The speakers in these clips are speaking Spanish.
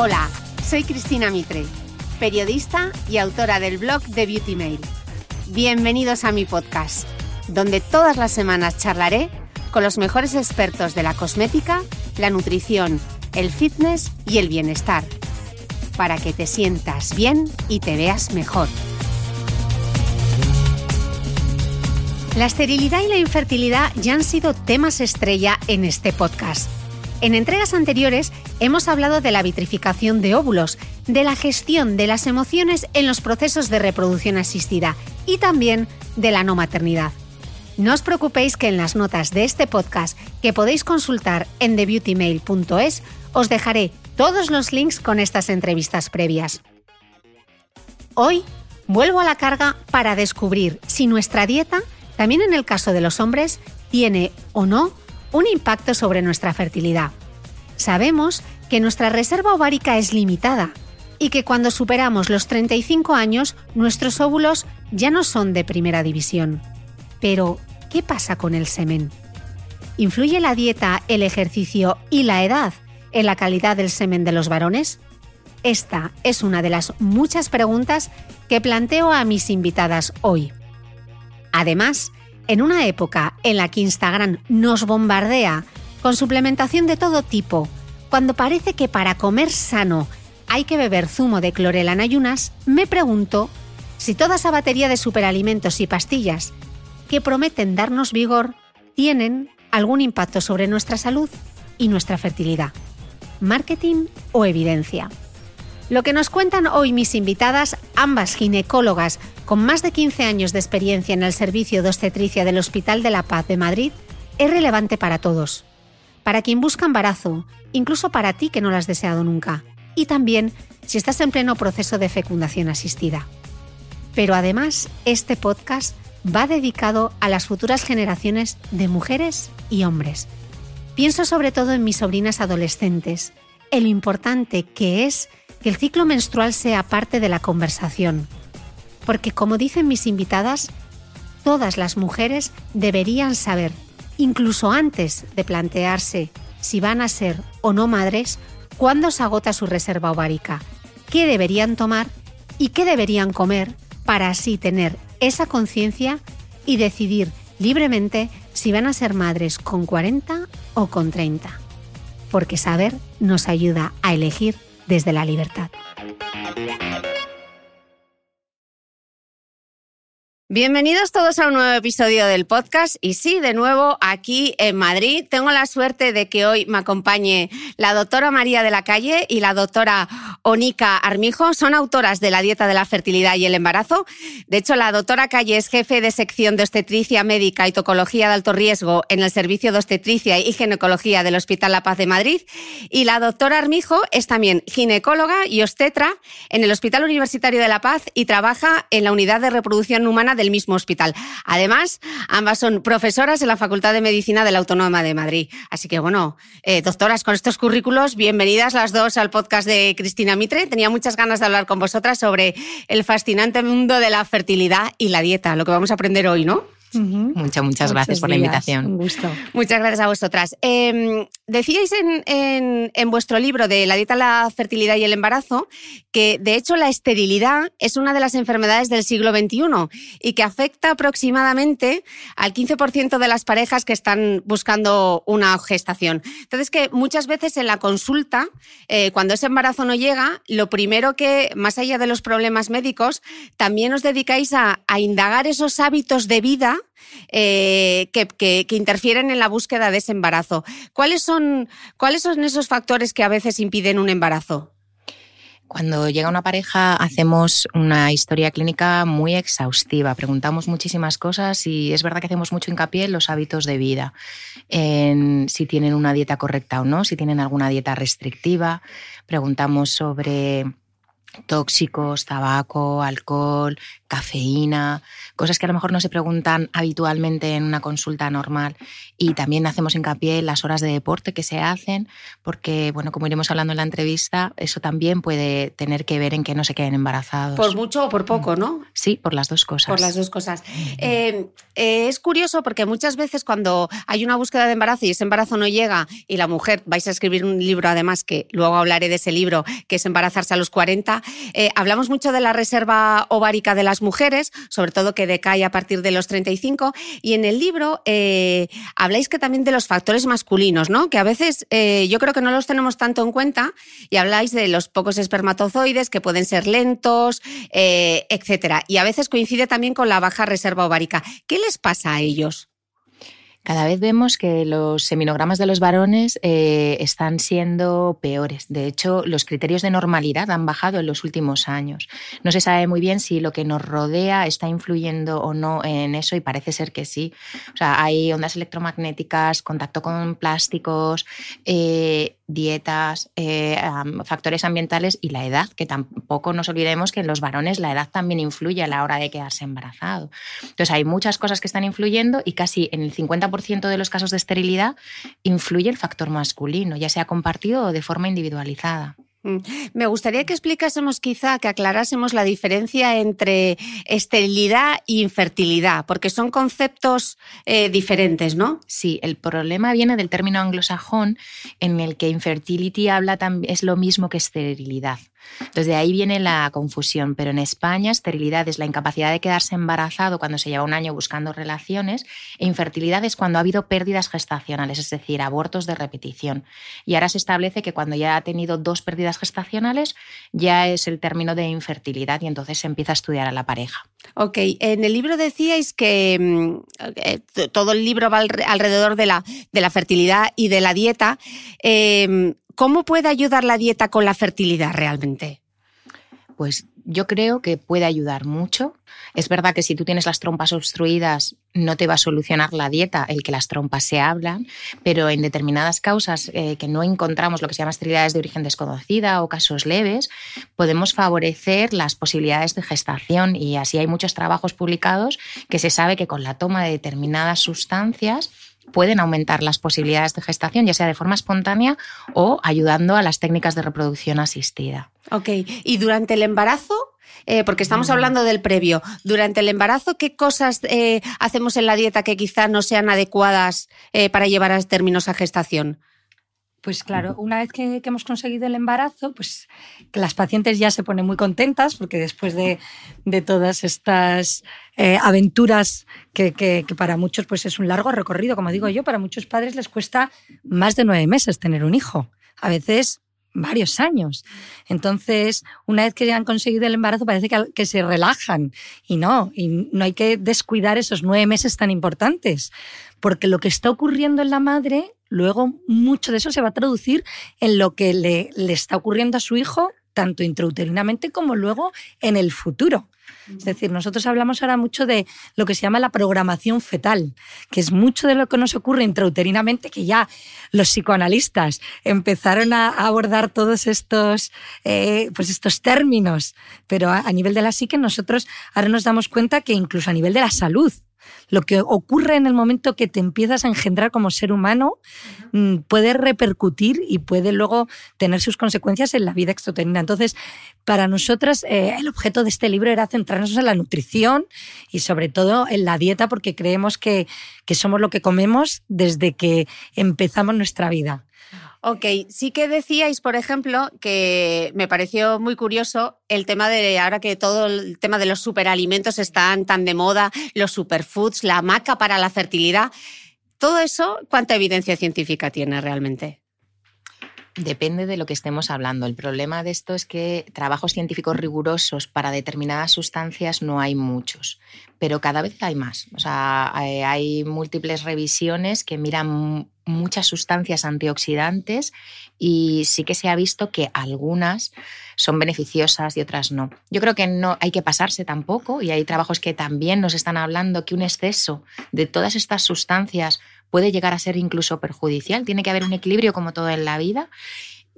Hola, soy Cristina Mitre, periodista y autora del blog de Beauty Mail. Bienvenidos a mi podcast, donde todas las semanas charlaré con los mejores expertos de la cosmética, la nutrición, el fitness y el bienestar, para que te sientas bien y te veas mejor. La esterilidad y la infertilidad ya han sido temas estrella en este podcast. En entregas anteriores hemos hablado de la vitrificación de óvulos, de la gestión de las emociones en los procesos de reproducción asistida y también de la no maternidad. No os preocupéis que en las notas de este podcast que podéis consultar en thebeautymail.es os dejaré todos los links con estas entrevistas previas. Hoy vuelvo a la carga para descubrir si nuestra dieta, también en el caso de los hombres, tiene o no un impacto sobre nuestra fertilidad. Sabemos que nuestra reserva ovárica es limitada y que cuando superamos los 35 años nuestros óvulos ya no son de primera división. Pero, ¿qué pasa con el semen? ¿Influye la dieta, el ejercicio y la edad en la calidad del semen de los varones? Esta es una de las muchas preguntas que planteo a mis invitadas hoy. Además, en una época en la que Instagram nos bombardea con suplementación de todo tipo, cuando parece que para comer sano hay que beber zumo de clorela en ayunas, me pregunto si toda esa batería de superalimentos y pastillas que prometen darnos vigor tienen algún impacto sobre nuestra salud y nuestra fertilidad. ¿Marketing o evidencia? Lo que nos cuentan hoy mis invitadas, ambas ginecólogas con más de 15 años de experiencia en el servicio de obstetricia del Hospital de la Paz de Madrid, es relevante para todos. Para quien busca embarazo, incluso para ti que no lo has deseado nunca. Y también si estás en pleno proceso de fecundación asistida. Pero además, este podcast va dedicado a las futuras generaciones de mujeres y hombres. Pienso sobre todo en mis sobrinas adolescentes, en lo importante que es que el ciclo menstrual sea parte de la conversación. Porque como dicen mis invitadas, todas las mujeres deberían saber, incluso antes de plantearse si van a ser o no madres, cuándo se agota su reserva ovárica, qué deberían tomar y qué deberían comer para así tener esa conciencia y decidir libremente si van a ser madres con 40 o con 30. Porque saber nos ayuda a elegir desde la libertad. Bienvenidos todos a un nuevo episodio del podcast y sí, de nuevo aquí en Madrid. Tengo la suerte de que hoy me acompañe la doctora María de la Calle y la doctora Onica Armijo. Son autoras de la dieta de la fertilidad y el embarazo. De hecho, la doctora Calle es jefe de sección de obstetricia médica y tocología de alto riesgo en el Servicio de Obstetricia y Ginecología del Hospital La Paz de Madrid. Y la doctora Armijo es también ginecóloga y obstetra en el Hospital Universitario de La Paz y trabaja en la unidad de reproducción humana del mismo hospital. Además, ambas son profesoras en la Facultad de Medicina de la Autónoma de Madrid. Así que, bueno, eh, doctoras, con estos currículos, bienvenidas las dos al podcast de Cristina Mitre. Tenía muchas ganas de hablar con vosotras sobre el fascinante mundo de la fertilidad y la dieta, lo que vamos a aprender hoy, ¿no? Muchas, muchas gracias por la invitación. Un gusto. Muchas gracias a vosotras. Eh, decíais en, en, vuestro libro de La dieta, la fertilidad y el embarazo que, de hecho, la esterilidad es una de las enfermedades del siglo XXI y que afecta aproximadamente al 15% de las parejas que están buscando una gestación. Entonces, que muchas veces en la consulta, eh, cuando ese embarazo no llega, lo primero que, más allá de los problemas médicos, también os dedicáis a, a indagar esos hábitos de vida eh, que, interfieren en la búsqueda de ese embarazo. ¿Cuáles son, ¿Cuáles son esos factores que a veces impiden un embarazo? Cuando llega una pareja hacemos una historia clínica muy exhaustiva, preguntamos muchísimas cosas y es verdad que hacemos mucho hincapié en los hábitos de vida, en si tienen una dieta correcta o no, si tienen alguna dieta restrictiva, preguntamos sobre tóxicos, tabaco, alcohol, cafeína, cosas que a lo mejor no se preguntan habitualmente en una consulta normal. Y también hacemos hincapié en las horas de deporte que se hacen, porque, bueno, como iremos hablando en la entrevista, eso también puede tener que ver en que no se queden embarazados. Por mucho o por poco, ¿no? Sí, por las dos cosas. Por las dos cosas. Eh, eh, es curioso porque muchas veces cuando hay una búsqueda de embarazo y ese embarazo no llega y la mujer, vais a escribir un libro además, que luego hablaré de ese libro, que es embarazarse a los 40, eh, hablamos mucho de la reserva ovárica de las mujeres, sobre todo que decae a partir de los 35. Y en el libro eh, habláis que también de los factores masculinos, ¿no? Que a veces eh, yo creo que no los tenemos tanto en cuenta y habláis de los pocos espermatozoides que pueden ser lentos, eh, etcétera. Y a veces coincide también con la baja reserva ovárica. ¿Qué les pasa a ellos? Cada vez vemos que los seminogramas de los varones eh, están siendo peores. De hecho, los criterios de normalidad han bajado en los últimos años. No se sabe muy bien si lo que nos rodea está influyendo o no en eso y parece ser que sí. O sea, hay ondas electromagnéticas, contacto con plásticos, eh, dietas, eh, factores ambientales y la edad, que tampoco nos olvidemos que en los varones la edad también influye a la hora de quedarse embarazado. Entonces hay muchas cosas que están influyendo y casi en el 50% de los casos de esterilidad influye el factor masculino, ya sea compartido o de forma individualizada. Mm. Me gustaría que explicásemos quizá, que aclarásemos la diferencia entre esterilidad e infertilidad, porque son conceptos eh, diferentes, ¿no? Sí, el problema viene del término anglosajón en el que infertility habla es lo mismo que esterilidad. Entonces de ahí viene la confusión, pero en España esterilidad es la incapacidad de quedarse embarazado cuando se lleva un año buscando relaciones e infertilidad es cuando ha habido pérdidas gestacionales, es decir, abortos de repetición. Y ahora se establece que cuando ya ha tenido dos pérdidas gestacionales ya es el término de infertilidad y entonces se empieza a estudiar a la pareja. Ok, en el libro decíais que mm, eh, todo el libro va alrededor de la, de la fertilidad y de la dieta. Eh, ¿Cómo puede ayudar la dieta con la fertilidad realmente? Pues yo creo que puede ayudar mucho. Es verdad que si tú tienes las trompas obstruidas no te va a solucionar la dieta el que las trompas se hablan, pero en determinadas causas eh, que no encontramos lo que se llama esterilidades de origen desconocida o casos leves, podemos favorecer las posibilidades de gestación y así hay muchos trabajos publicados que se sabe que con la toma de determinadas sustancias pueden aumentar las posibilidades de gestación, ya sea de forma espontánea o ayudando a las técnicas de reproducción asistida. Ok, y durante el embarazo, eh, porque estamos mm. hablando del previo, durante el embarazo, ¿qué cosas eh, hacemos en la dieta que quizás no sean adecuadas eh, para llevar a términos a gestación? Pues claro, una vez que, hemos conseguido el embarazo, pues que las pacientes ya se ponen muy contentas porque después de, todas estas eh, aventuras que, para muchos pues es un largo recorrido, como digo yo, para muchos padres les cuesta más de nueve meses tener un hijo. A veces varios años. Entonces, una vez que ya han conseguido el embarazo, parece que, que, se relajan. Y no, y no hay que descuidar esos nueve meses tan importantes, porque lo que está ocurriendo en la madre, luego mucho de eso se va a traducir en lo que le, le está ocurriendo a su hijo, tanto intrauterinamente como luego en el futuro. Es decir, nosotros hablamos ahora mucho de lo que se llama la programación fetal, que es mucho de lo que nos ocurre intrauterinamente, que ya los psicoanalistas empezaron a abordar todos estos, eh, pues estos términos, pero a, a nivel de la psique nosotros ahora nos damos cuenta que incluso a nivel de la salud, lo que ocurre en el momento que te empiezas a engendrar como ser humano mm, puede repercutir y puede luego tener sus consecuencias en la vida extrauterina. Entonces, para nosotras, eh, el objeto de este libro era centrarnos en la nutrición y sobre todo en la dieta, porque creemos que, que somos lo que comemos desde que empezamos nuestra vida. Ok, sí que decíais, por ejemplo, que me pareció muy curioso el tema de ahora que todo el tema de los superalimentos están tan de moda, los superfoods, la maca para la fertilidad. Todo eso, ¿cuánta evidencia científica tiene realmente? Depende de lo que estemos hablando. El problema de esto es que trabajos científicos rigurosos para determinadas sustancias no hay muchos, pero cada vez hay más. O sea, hay múltiples revisiones que miran muchas sustancias antioxidantes y sí que se ha visto que algunas son beneficiosas y otras no. Yo creo que no hay que pasarse tampoco y hay trabajos que también nos están hablando que un exceso de todas estas sustancias puede llegar a ser incluso perjudicial. Tiene que haber un equilibrio como todo en la vida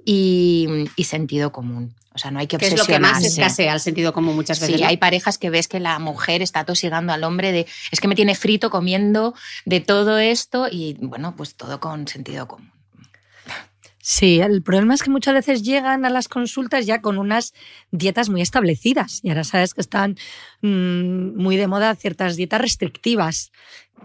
y, sentido común. O sea, no hay que obsesionarse. es lo que más escasea, el sentido común muchas veces. Sí, hay parejas que ves que la mujer está tosigando al hombre de es que me tiene frito comiendo de todo esto y bueno, pues todo con sentido común. Sí, el problema es que muchas veces llegan a las consultas ya con unas dietas muy establecidas y ahora sabes que están mmm, muy de moda ciertas dietas restrictivas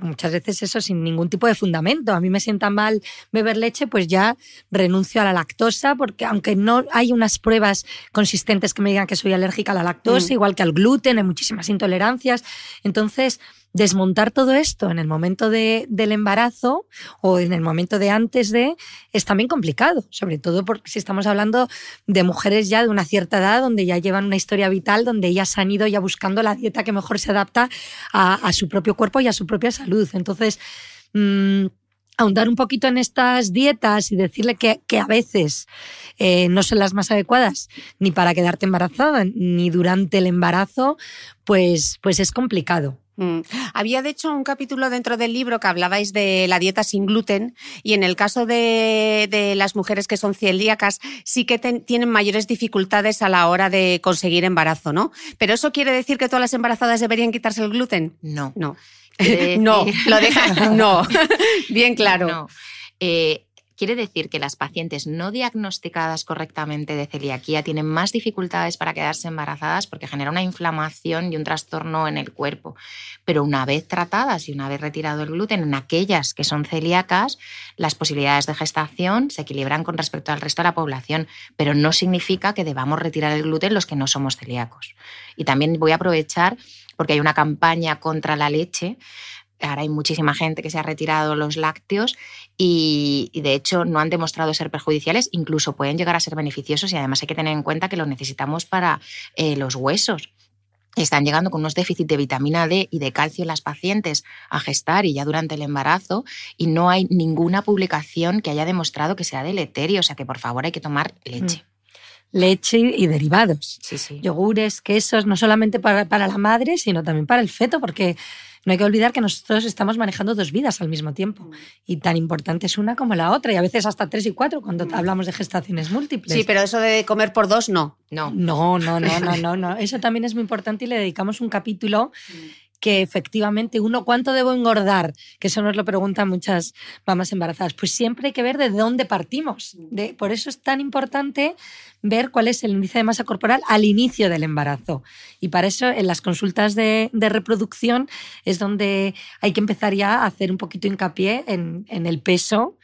muchas veces eso sin ningún tipo de fundamento. A mí me sienta mal beber leche, pues ya renuncio a la lactosa, porque aunque no hay unas pruebas consistentes que me digan que soy alérgica a la lactosa, mm. igual que al gluten, hay muchísimas intolerancias. Entonces, desmontar todo esto en el momento de, del embarazo o en el momento de antes de es también complicado, sobre todo porque si estamos hablando de mujeres ya de una cierta edad, donde ya llevan una historia vital, donde ellas han ido ya buscando la dieta que mejor se adapta a, a su propio cuerpo y a su propia salud. Entonces, mmm, ahondar un poquito en estas dietas y decirle que, que a veces eh, no son las más adecuadas ni para quedarte embarazada ni durante el embarazo, pues, pues es complicado. Mm. Había de hecho un capítulo dentro del libro que hablabais de la dieta sin gluten y en el caso de, de las mujeres que son celíacas sí que ten, tienen mayores dificultades a la hora de conseguir embarazo, ¿no? Pero eso quiere decir que todas las embarazadas deberían quitarse el gluten? No. No. no, lo deja. No. Bien claro. No. Eh, Quiere decir que las pacientes no diagnosticadas correctamente de celiaquía tienen más dificultades para quedarse embarazadas porque genera una inflamación y un trastorno en el cuerpo. Pero una vez tratadas y una vez retirado el gluten en aquellas que son celíacas, las posibilidades de gestación se equilibran con respecto al resto de la población, pero no significa que debamos retirar el gluten los que no somos celíacos. Y también voy a aprovechar porque hay una campaña contra la leche Ahora hay muchísima gente que se ha retirado los lácteos y, de hecho no han demostrado ser perjudiciales, incluso pueden llegar a ser beneficiosos y además hay que tener en cuenta que los necesitamos para eh, los huesos. Están llegando con unos déficits de vitamina D y de calcio en las pacientes a gestar y ya durante el embarazo y no hay ninguna publicación que haya demostrado que sea deleterio, o sea que por favor hay que tomar leche. Mm leche y derivados. Sí, sí. Yogures, quesos, no solamente para, para, la madre, sino también para el feto, porque no hay que olvidar que nosotros estamos manejando dos vidas al mismo tiempo. Mm. Y tan importante es una como la otra, y a veces hasta tres y cuatro cuando mm. hablamos de gestaciones múltiples. Sí, pero eso de comer por dos, no. No, no, no, no, no, no. no. Eso también es muy importante y le dedicamos un capítulo. Que efectivamente uno cuánto debo engordar, que eso nos lo preguntan muchas mamás embarazadas, pues siempre hay que ver de dónde partimos. De, por eso es tan importante ver cuál es el índice de masa corporal al inicio del embarazo. Y para eso en las consultas de, reproducción es donde hay que empezar ya a hacer un poquito hincapié en el peso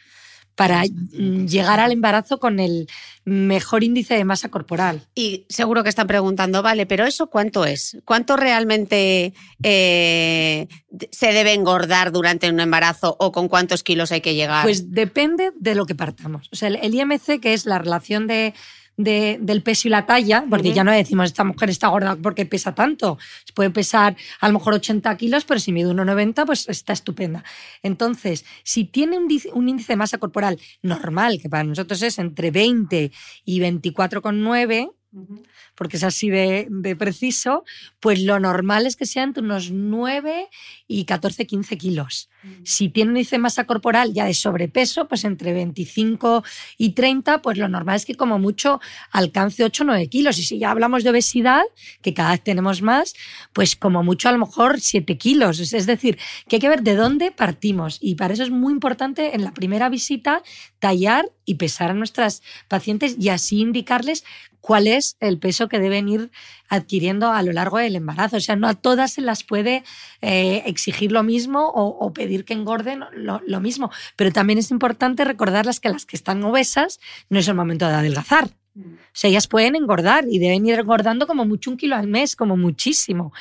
para mm, llegar al embarazo con el mejor índice de masa corporal. Y seguro que están preguntando, vale, pero ¿eso cuánto es? ¿Cuánto realmente eh, se debe engordar durante un embarazo o con cuántos kilos hay que llegar? Pues depende de lo que partamos. O sea, el IMC, que es la relación de del peso y la talla, porque ya no decimos esta mujer está gorda porque pesa tanto. Puede pesar a lo mejor 80 kilos, pero si mide 1,90, pues está estupenda. Entonces, si tiene un, un índice de masa corporal normal, que para nosotros es entre 20 y 24,9, porque es así de, preciso, pues lo normal es que sea entre unos 9 y 14, 15 kilos. Mm. Si tiene un índice de masa corporal ya de sobrepeso, pues entre 25 y 30, pues lo normal es que como mucho alcance 8 o 9 kilos. Y si ya hablamos de obesidad, que cada vez tenemos más, pues como mucho a lo mejor 7 kilos. Es decir, que hay que ver de dónde partimos. Y para eso es muy importante en la primera visita tallar y pesar a nuestras pacientes y así indicarles cuál es el peso que deben ir adquiriendo a lo largo del embarazo. O sea, no a todas se las puede eh, exigir lo mismo o, pedir que engorden lo, mismo. Pero también es importante recordarles que las que están obesas no es el momento de adelgazar. O sea, ellas pueden engordar y deben ir engordando como mucho un kilo al mes, como muchísimo.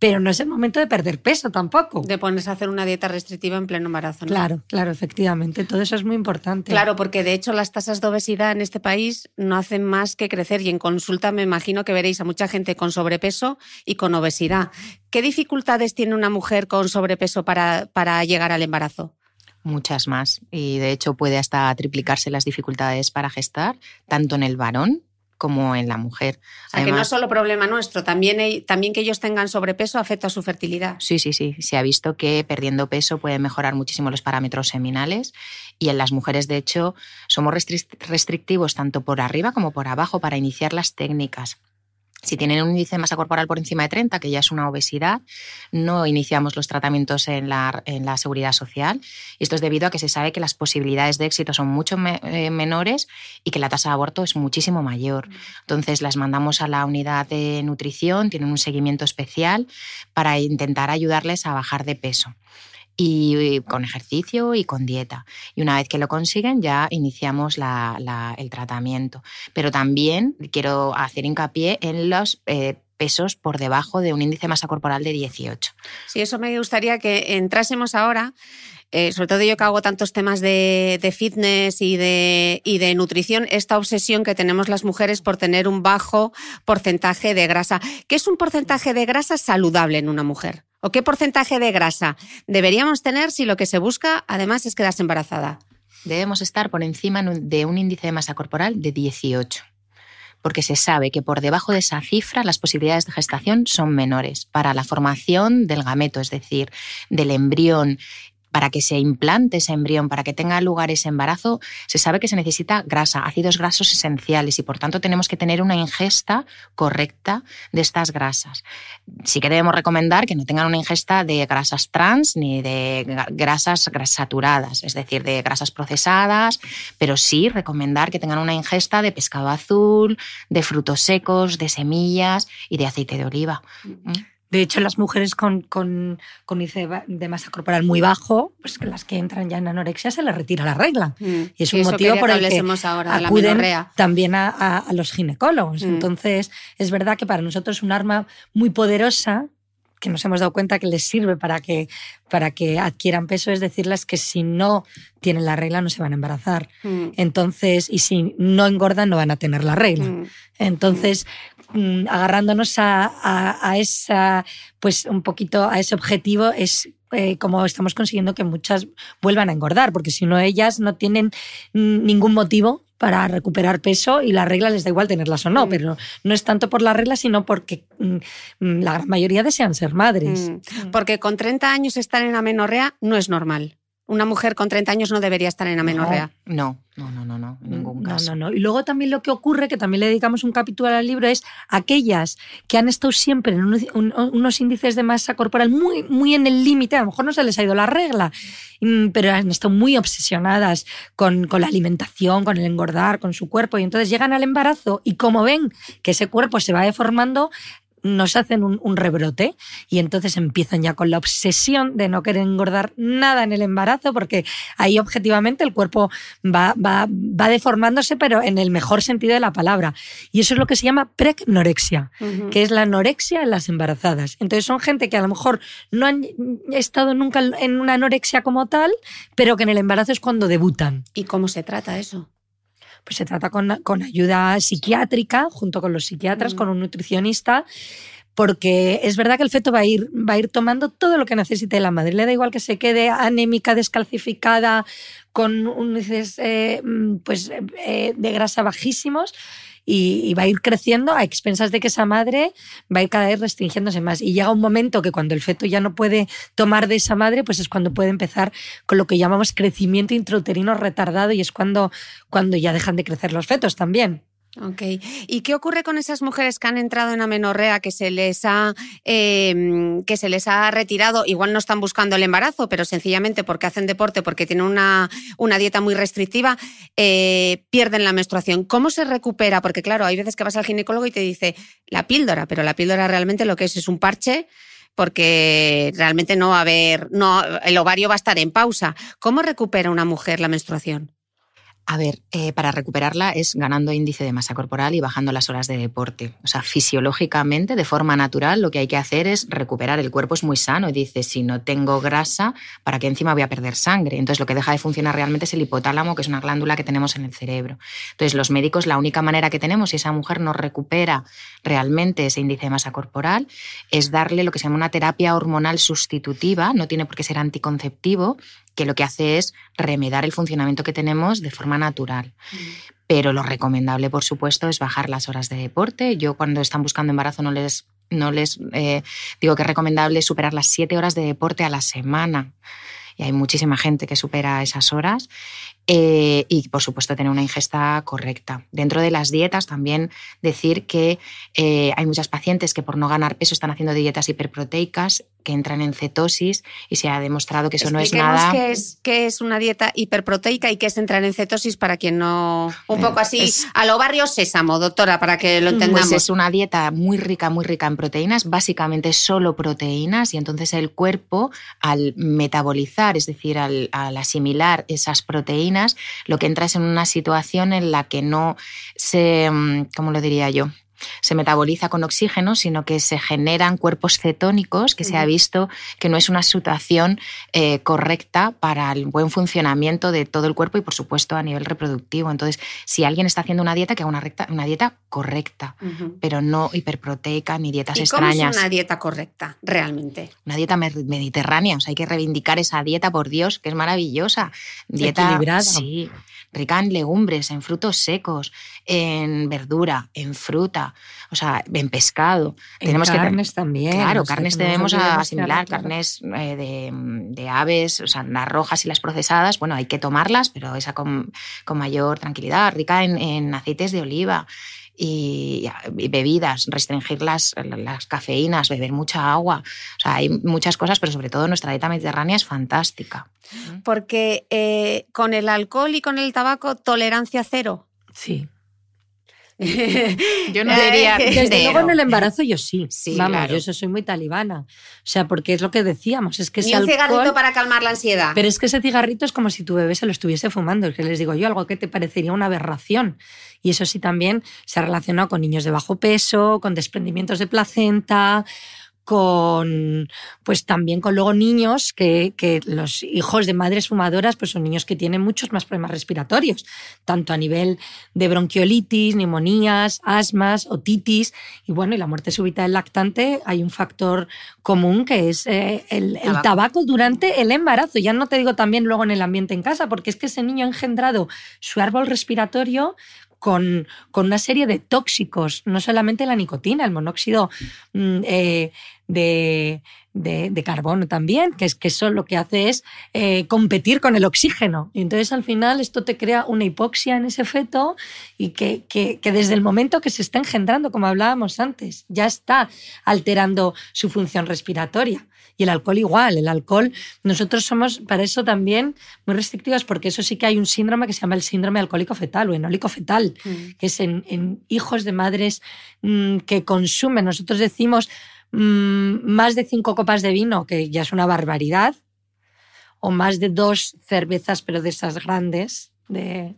Pero no es el momento de perder peso tampoco. De ponerse a hacer una dieta restrictiva en pleno embarazo. Claro, claro, efectivamente. Todo eso es muy importante. Claro, porque de hecho las tasas de obesidad en este país no hacen más que crecer y en consulta me imagino que veréis a mucha gente con sobrepeso y con obesidad. ¿Qué dificultades tiene una mujer con sobrepeso para, para llegar al embarazo? Muchas más. Y de hecho puede hasta triplicarse las dificultades para gestar, tanto en el varón como en la mujer. O sea, que no es solo problema nuestro, también, también que ellos tengan sobrepeso afecta a su fertilidad. Sí, sí, sí. Se ha visto que perdiendo peso puede mejorar muchísimo los parámetros seminales y en las mujeres, de hecho, somos restrictivos tanto por arriba como por abajo para iniciar las técnicas. Si tienen un índice de masa corporal por encima de 30, que ya es una obesidad, no iniciamos los tratamientos en la, en la seguridad social. Esto es debido a que se sabe que las posibilidades de éxito son mucho eh, menores y que la tasa de aborto es muchísimo mayor. Entonces las mandamos a la unidad de nutrición, tienen un seguimiento especial para intentar ayudarles a bajar de peso y con ejercicio y con dieta. Y una vez que lo consiguen ya iniciamos el tratamiento. Pero también quiero hacer hincapié en los... Eh, pesos por debajo de un índice de masa corporal de 18. Sí, eso me gustaría que entrásemos ahora eh, sobre todo yo que hago tantos temas de, fitness y de, y de, nutrición, esta obsesión que tenemos las mujeres por tener un bajo porcentaje de grasa. ¿Qué es un porcentaje de grasa saludable en una mujer? ¿O qué porcentaje de grasa deberíamos tener si lo que se busca además es quedarse embarazada? Debemos estar por encima de un índice de masa corporal de 18 porque se sabe que por debajo de esa cifra las posibilidades de gestación son menores para la formación del gameto, es decir, del embrión para que se implante ese embrión, para que tenga lugar ese embarazo, se sabe que se necesita grasa, ácidos grasos esenciales y por tanto tenemos que tener una ingesta correcta de estas grasas. Sí que debemos recomendar que no tengan una ingesta de grasas trans ni de grasas saturadas, es decir, de grasas procesadas, pero sí recomendar que tengan una ingesta de pescado azul, de frutos secos, de semillas y de aceite de oliva. De hecho, las mujeres con, con, con índice de masa corporal muy bajo, pues las que entran ya en anorexia se les retira la regla. Mm. Y es un motivo por el que ahora, acuden también a, a, los ginecólogos. Mm. Entonces, es verdad que para nosotros es un arma muy poderosa que nos hemos dado cuenta que les sirve para que, para que adquieran peso es decirles que si no tienen la regla no se van a embarazar. Mm. Entonces, y si no engordan no van a tener la regla. Entonces, Mm, agarrándonos a, esa, pues un poquito a ese objetivo es eh, como estamos consiguiendo que muchas vuelvan a engordar, porque si no ellas no tienen ningún motivo para recuperar peso y la regla les da igual tenerlas o no, mm. pero no es tanto por la regla, sino porque mm, la gran mayoría desean ser madres. Porque con 30 años estar en amenorrea no es normal una mujer con 30 años no debería estar en amenorrea. No, no, no, no, no, en ningún caso. No, no, Y luego también lo que ocurre, que también le dedicamos un capítulo al libro, es aquellas que han estado siempre en unos, índices de masa corporal muy, muy en el límite, a lo mejor no se les ha ido la regla, mm, pero han estado muy obsesionadas con, con la alimentación, con el engordar, con su cuerpo, y entonces llegan al embarazo y como ven que ese cuerpo se va deformando, nos hacen un, rebrote y entonces empiezan ya con la obsesión de no querer engordar nada en el embarazo porque ahí objetivamente el cuerpo va, va, va deformándose pero en el mejor sentido de la palabra. Y eso es lo que se llama precnorexia, que es la anorexia en las embarazadas. Entonces son gente que a lo mejor no han estado nunca en una anorexia como tal, pero que en el embarazo es cuando debutan. ¿Y cómo se trata eso? Pues se trata con, ayuda psiquiátrica, junto con los psiquiatras, con un nutricionista, porque es verdad que el feto va a ir, va a ir tomando todo lo que necesite la madre. Le da igual que se quede anémica, descalcificada, con índices eh, mm, pues, eh, de grasa bajísimos y, va a ir creciendo a expensas de que esa madre va a ir cada vez restringiéndose más. Y llega un momento que cuando el feto ya no puede tomar de esa madre, pues es cuando puede empezar con lo que llamamos crecimiento intrauterino retardado y es cuando, cuando ya dejan de crecer los fetos también. Ok. ¿Y qué ocurre con esas mujeres que han entrado en amenorrea, que se les ha em, que se les ha retirado? Igual no están buscando el embarazo, pero sencillamente porque hacen deporte, porque tienen una, una dieta muy restrictiva, eh, pierden la menstruación. ¿Cómo se recupera? Porque claro, hay veces que vas al ginecólogo y te dice la píldora, pero la píldora realmente lo que es es un parche porque realmente no va a haber, no, el ovario va a estar en pausa. ¿Cómo recupera una mujer la menstruación? A ver, eh, para recuperarla es ganando índice de masa corporal y bajando las horas de deporte. O sea, fisiológicamente, de forma natural, lo que hay que hacer es recuperar. El cuerpo es muy sano y dice, si no tengo grasa, ¿para qué encima voy a perder sangre? Entonces, lo que deja de funcionar realmente es el hipotálamo, que es una glándula que tenemos en el cerebro. Entonces, los médicos, la única manera que tenemos, si esa mujer no recupera realmente ese índice de masa corporal, es darle lo que se llama una terapia hormonal sustitutiva, no tiene por qué ser anticonceptivo, que lo que hace es remedar el funcionamiento que tenemos de forma natural. Mm. Pero lo recomendable, por supuesto, es bajar las horas de deporte. Yo cuando están buscando embarazo no les, no les eh, digo que es recomendable superar las siete horas de deporte a la semana. Y hay muchísima gente que supera esas horas. Eh, y, por supuesto, tener una ingesta correcta. Dentro de las dietas, también decir que eh, hay muchas pacientes que por no ganar peso están haciendo dietas hiperproteicas que entran en cetosis y se ha demostrado que eso no es nada. Qué es, qué es una dieta hiperproteica y qué es entrar en cetosis para quien no. Un poco así, a lo barrio sésamo, doctora, para que lo entendamos. Pues es una dieta muy rica, muy rica en proteínas, básicamente solo proteínas, y entonces el cuerpo, al metabolizar, es decir, al asimilar esas proteínas, lo que entra es en una situación en la que no se, mm, ¿cómo lo diría yo? Se metaboliza con oxígeno, sino que se generan cuerpos cetónicos, que se ha visto que no es una situación eh, correcta para el buen funcionamiento de todo el cuerpo y, por supuesto, a nivel reproductivo. Entonces, si alguien está haciendo una dieta, que haga una, una dieta correcta, pero no hiperproteica ni dietas ¿Y extrañas. ¿Cómo es una dieta correcta, realmente? Una dieta mediterránea, o sea, hay que reivindicar esa dieta, por Dios, que es maravillosa. Dieta equilibrada. Sí, rica en legumbres, en frutos secos, en verdura, en fruta, o sea, en pescado. En tenemos carnes también. Claro, carnes debemos asimilar, carnes eh, de, aves, o sea, las rojas y las procesadas, bueno, hay que tomarlas, pero esa con, mayor tranquilidad, rica en, aceites de oliva. Y, bebidas, restringir las, las, cafeínas, beber mucha agua. O sea, hay muchas cosas, pero sobre todo nuestra dieta mediterránea es fantástica. Porque eh, con el alcohol y con el tabaco, tolerancia cero. Sí. Yo no diría. Desde luego en el embarazo yo sí. sí Vamos, yo eso soy muy talibana. O sea, porque es lo que decíamos, es que Ni un cigarrito para calmar la ansiedad. Pero es que ese cigarrito es como si tu bebé se lo estuviese fumando. Es que les digo yo algo que te parecería una aberración. Y eso sí también se ha relacionado con niños de bajo peso, con desprendimientos de placenta, con pues también con luego niños que, que, los hijos de madres fumadoras pues son niños que tienen muchos más problemas respiratorios, tanto a nivel de bronquiolitis, neumonías, asmas, otitis y bueno, y la muerte súbita del lactante hay un factor común que es eh, el, el, tabaco durante el embarazo. Ya no te digo también luego en el ambiente en casa, porque es que ese niño ha engendrado su árbol respiratorio con, con, una serie de tóxicos, no solamente la nicotina, el monóxido mm, eh, de, de, carbono también, que es que eso lo que hace es eh, competir con el oxígeno. Y entonces al final esto te crea una hipoxia en ese feto y que, que, que desde el momento que se está engendrando, como hablábamos antes, ya está alterando su función respiratoria. Y el alcohol igual, el alcohol, nosotros somos para eso también muy restrictivas porque eso sí que hay un síndrome que se llama el síndrome alcohólico fetal o enólico fetal, mm. que es en, hijos de madres mm, que consumen, nosotros decimos mm, más de cinco copas de vino, que ya es una barbaridad, o más de dos cervezas, pero de esas grandes, de,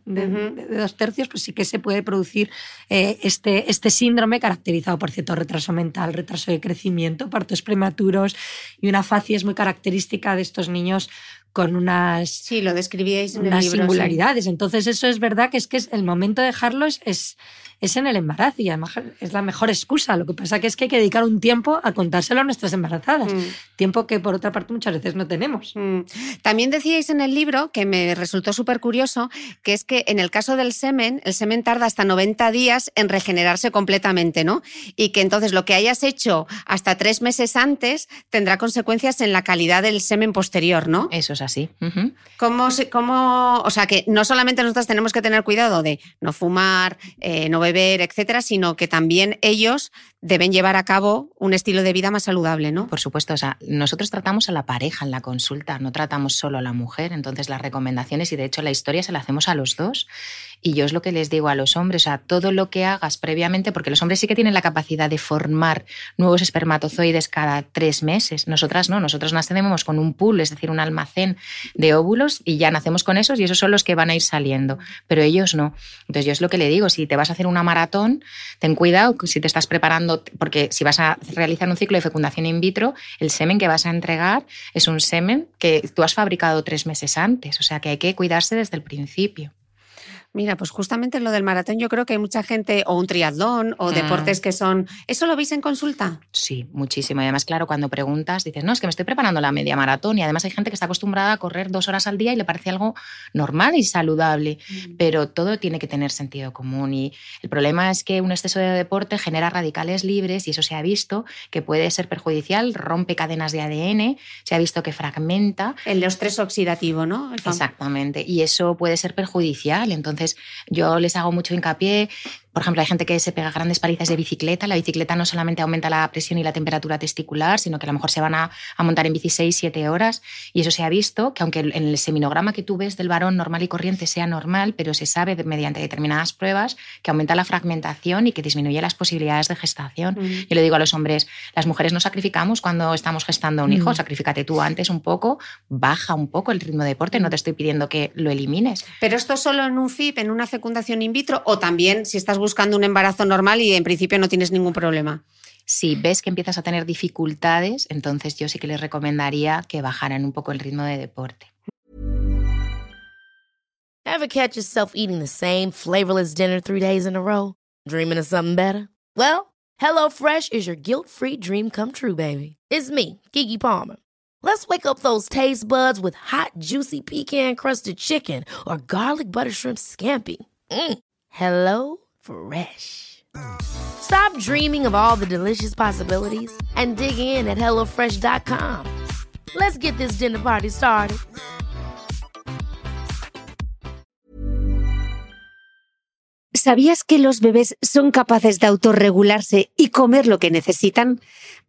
dos tercios, pues sí que se puede producir eh, este, este síndrome caracterizado por cierto retraso mental, retraso de crecimiento, partos prematuros y una facies muy característica de estos niños con unas, sí, lo describíais en unas singularidades. Entonces eso es verdad que es que es, el momento de dejarlo es, es es en el embarazo y además es la mejor excusa. Lo que pasa que es que hay que dedicar un tiempo a contárselo a nuestras embarazadas, mm. tiempo que por otra parte muchas veces no tenemos. Mm. También decíais en el libro, que me resultó súper curioso, que es que en el caso del semen, el semen tarda hasta 90 días en regenerarse completamente, ¿no? Y que entonces lo que hayas hecho hasta tres meses antes tendrá consecuencias en la calidad del semen posterior, ¿no? Eso es así. ¿Cómo, cómo, o sea, que no solamente nosotros tenemos que tener cuidado de no fumar, eh, no beber, beber, etcétera, sino que también ellos deben llevar a cabo un estilo de vida más saludable, ¿no? Por supuesto, o sea, nosotros tratamos a la pareja en la consulta, no tratamos solo a la mujer, entonces las recomendaciones y de hecho la historia se la hacemos a los dos y yo es lo que les digo a los hombres, o sea, todo lo que hagas previamente, porque los hombres sí que tienen la capacidad de formar nuevos espermatozoides cada tres meses, nosotras no, nosotros nacemos con un pool, es decir, un almacén de óvulos y ya nacemos con esos y esos son los que van a ir saliendo, pero ellos no. Entonces yo es lo que le digo, si te vas a hacer una maratón, ten cuidado si te estás preparando, porque si vas a realizar un ciclo de fecundación in vitro, el semen que vas a entregar es un semen que tú has fabricado tres meses antes, o sea que hay que cuidarse desde el principio. Mira, pues justamente lo del maratón, yo creo que hay mucha gente, o un triatlón, o mm. deportes que son. ¿Eso lo veis en consulta? Sí, muchísimo. Y además, claro, cuando preguntas, dices, no, es que me estoy preparando la media maratón. Y además hay gente que está acostumbrada a correr dos horas al día y le parece algo normal y saludable. Mm. Pero todo tiene que tener sentido común. Y el problema es que un exceso de deporte genera radicales libres, y eso se ha visto que puede ser perjudicial, rompe cadenas de ADN, se ha visto que fragmenta. El estrés oxidativo, ¿no? Exactamente. Y eso puede ser perjudicial. Entonces, entonces, yo les hago mucho hincapié por ejemplo, hay gente que se pega grandes palizas de bicicleta. La bicicleta no solamente aumenta la presión y la temperatura testicular, sino que a lo mejor se van a, montar en bici 6, 7 horas. Y eso se ha visto, que aunque en el seminograma que tú ves del varón normal y corriente sea normal, pero se sabe mediante determinadas pruebas que aumenta la fragmentación y que disminuye las posibilidades de gestación. Mm. Yo le digo a los hombres, las mujeres no sacrificamos cuando estamos gestando un hijo, mm. sacrificate tú antes un poco, baja un poco el ritmo de deporte, no te estoy pidiendo que lo elimines. Pero esto solo en un FIP, en una fecundación in vitro, o también si estás buscando un embarazo normal y en principio no tienes ningún problema. Si ves que empiezas a tener dificultades, entonces yo sí que les recomendaría que bajaran un poco el ritmo de deporte. Ever catch yourself eating the same flavorless dinner three days in a row? Dreaming of something better? Well, HelloFresh is your guilt-free dream come true, baby. It's me, Kiki Palmer. Let's wake up those taste buds with hot, juicy pecan-crusted chicken or garlic butter shrimp scampi. Mm. Hello Fresh. Stop dreaming of all the delicious possibilities and dig in at HelloFresh.com. Let's get this dinner party started. ¿Sabías que los bebés son capaces de autorregularse y comer lo que necesitan?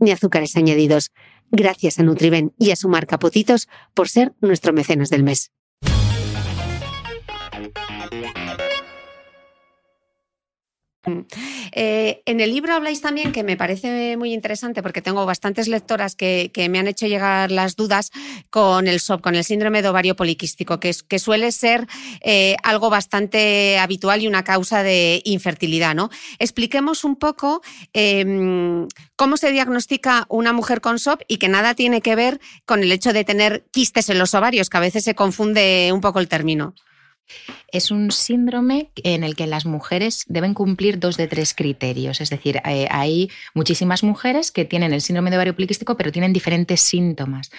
ni azúcares añadidos. Gracias a Nutriben y a su marca Potitos por ser nuestro mecenas del mes. Eh, en el libro habláis también, que me parece muy interesante, porque tengo bastantes lectoras que, me han hecho llegar las dudas con el SOP, con el síndrome de ovario poliquístico, que, que suele ser eh, algo bastante habitual y una causa de infertilidad. ¿no? Expliquemos un poco em, cómo se diagnostica una mujer con SOP y que nada tiene que ver con el hecho de tener quistes en los ovarios, que a veces se confunde un poco el término. Es un síndrome en el que las mujeres deben cumplir dos de tres criterios. Es decir, eh, hay muchísimas mujeres que tienen el síndrome de ovario poliquístico, pero tienen diferentes síntomas.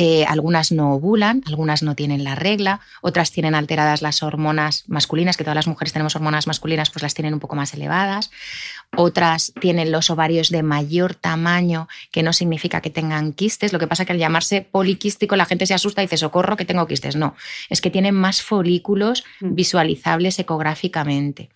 Eh, algunas no ovulan, algunas no tienen la regla, otras tienen alteradas las hormonas masculinas, que todas las mujeres tenemos hormonas masculinas, pues las tienen un poco más elevadas. Otras tienen los ovarios de mayor tamaño, que no significa que tengan quistes. Lo que pasa es que al llamarse poliquístico la gente se asusta y dice, socorro, que tengo quistes. No, es que tienen más folículos mm. visualizables ecográficamente.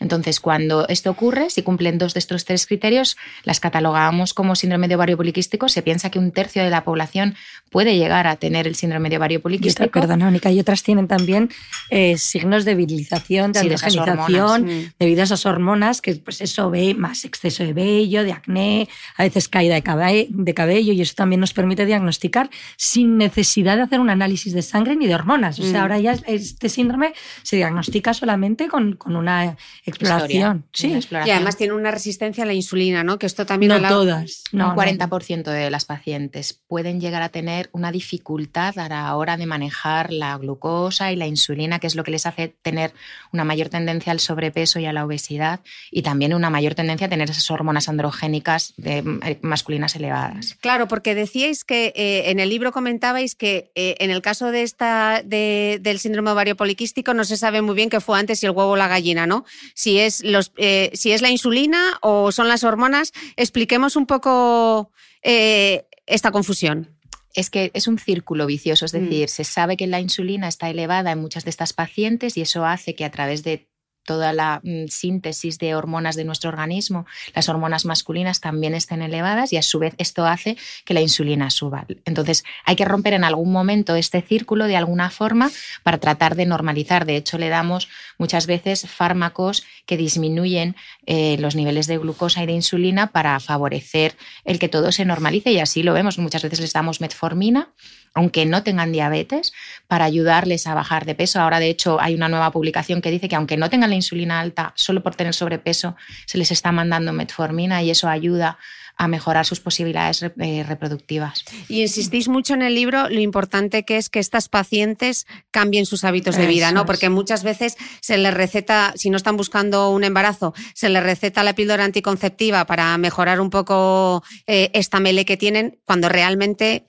Entonces, cuando esto ocurre, si cumplen dos de estos tres criterios, las catalogamos como síndrome de ovario poliquístico. Se piensa que un tercio de la población puede llegar a tener el síndrome de ovario poliquístico. perdona, Mónica, y otras tienen también eh, signos de virilización, de androgenización, mm. debido a esas hormonas, que pues eso ve más exceso de vello, de acné, a veces caída de cabello, y eso también nos permite diagnosticar sin necesidad de hacer un análisis de sangre ni de hormonas. O sea, mm. ahora ya este síndrome se diagnostica solamente con, con una exploración. sí. Y además tiene una resistencia a la insulina, ¿no? Que esto también... No todas. No, un 40% de las pacientes pueden llegar a tener una dificultad a la hora de manejar la glucosa y la insulina, que es lo que les hace tener una mayor tendencia al sobrepeso y a la obesidad y también una mayor tendencia a tener esas hormonas androgénicas de, eh, masculinas elevadas. Claro, porque decíais que eh, en el libro comentabais que eh, en el caso de esta, del síndrome ovario poliquístico no se sabe muy bien qué fue antes si el huevo o la gallina, ¿no? Si es, los, eh, si es la insulina o son las hormonas. Expliquemos un poco eh, esta confusión. Es que es un círculo vicioso, es mm. decir, se sabe que la insulina está elevada en muchas de estas pacientes y eso hace que a través de toda la mm, síntesis de hormonas de nuestro organismo, las hormonas masculinas también estén elevadas y a su vez esto hace que la insulina suba. Entonces hay que romper en algún momento este círculo de alguna forma para tratar de normalizar. De hecho, le damos muchas veces fármacos que disminuyen eh, los niveles de glucosa y de insulina para favorecer el que todo se normalice y así lo vemos. Muchas veces les damos metformina aunque no tengan diabetes, para ayudarles a bajar de peso. Ahora, de hecho, hay una nueva publicación que dice que aunque no tengan la insulina alta, solo por tener sobrepeso, se les está mandando metformina y eso ayuda a mejorar sus posibilidades eh, reproductivas. Y insistís mucho en el libro lo importante que es que estas pacientes cambien sus hábitos de vida, ¿no? Porque muchas veces se les receta, si no están buscando un embarazo, se les receta la píldora anticonceptiva para mejorar un poco eh, esta mele que tienen, cuando realmente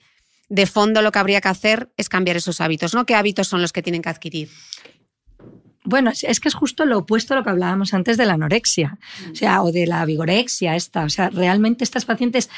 de fondo lo que habría que hacer es cambiar esos hábitos, ¿no? ¿Qué hábitos son los que tienen que adquirir? Bueno, es que es justo lo opuesto a lo que hablábamos antes de la anorexia, o o de la vigorexia esta. O sea, realmente estas pacientes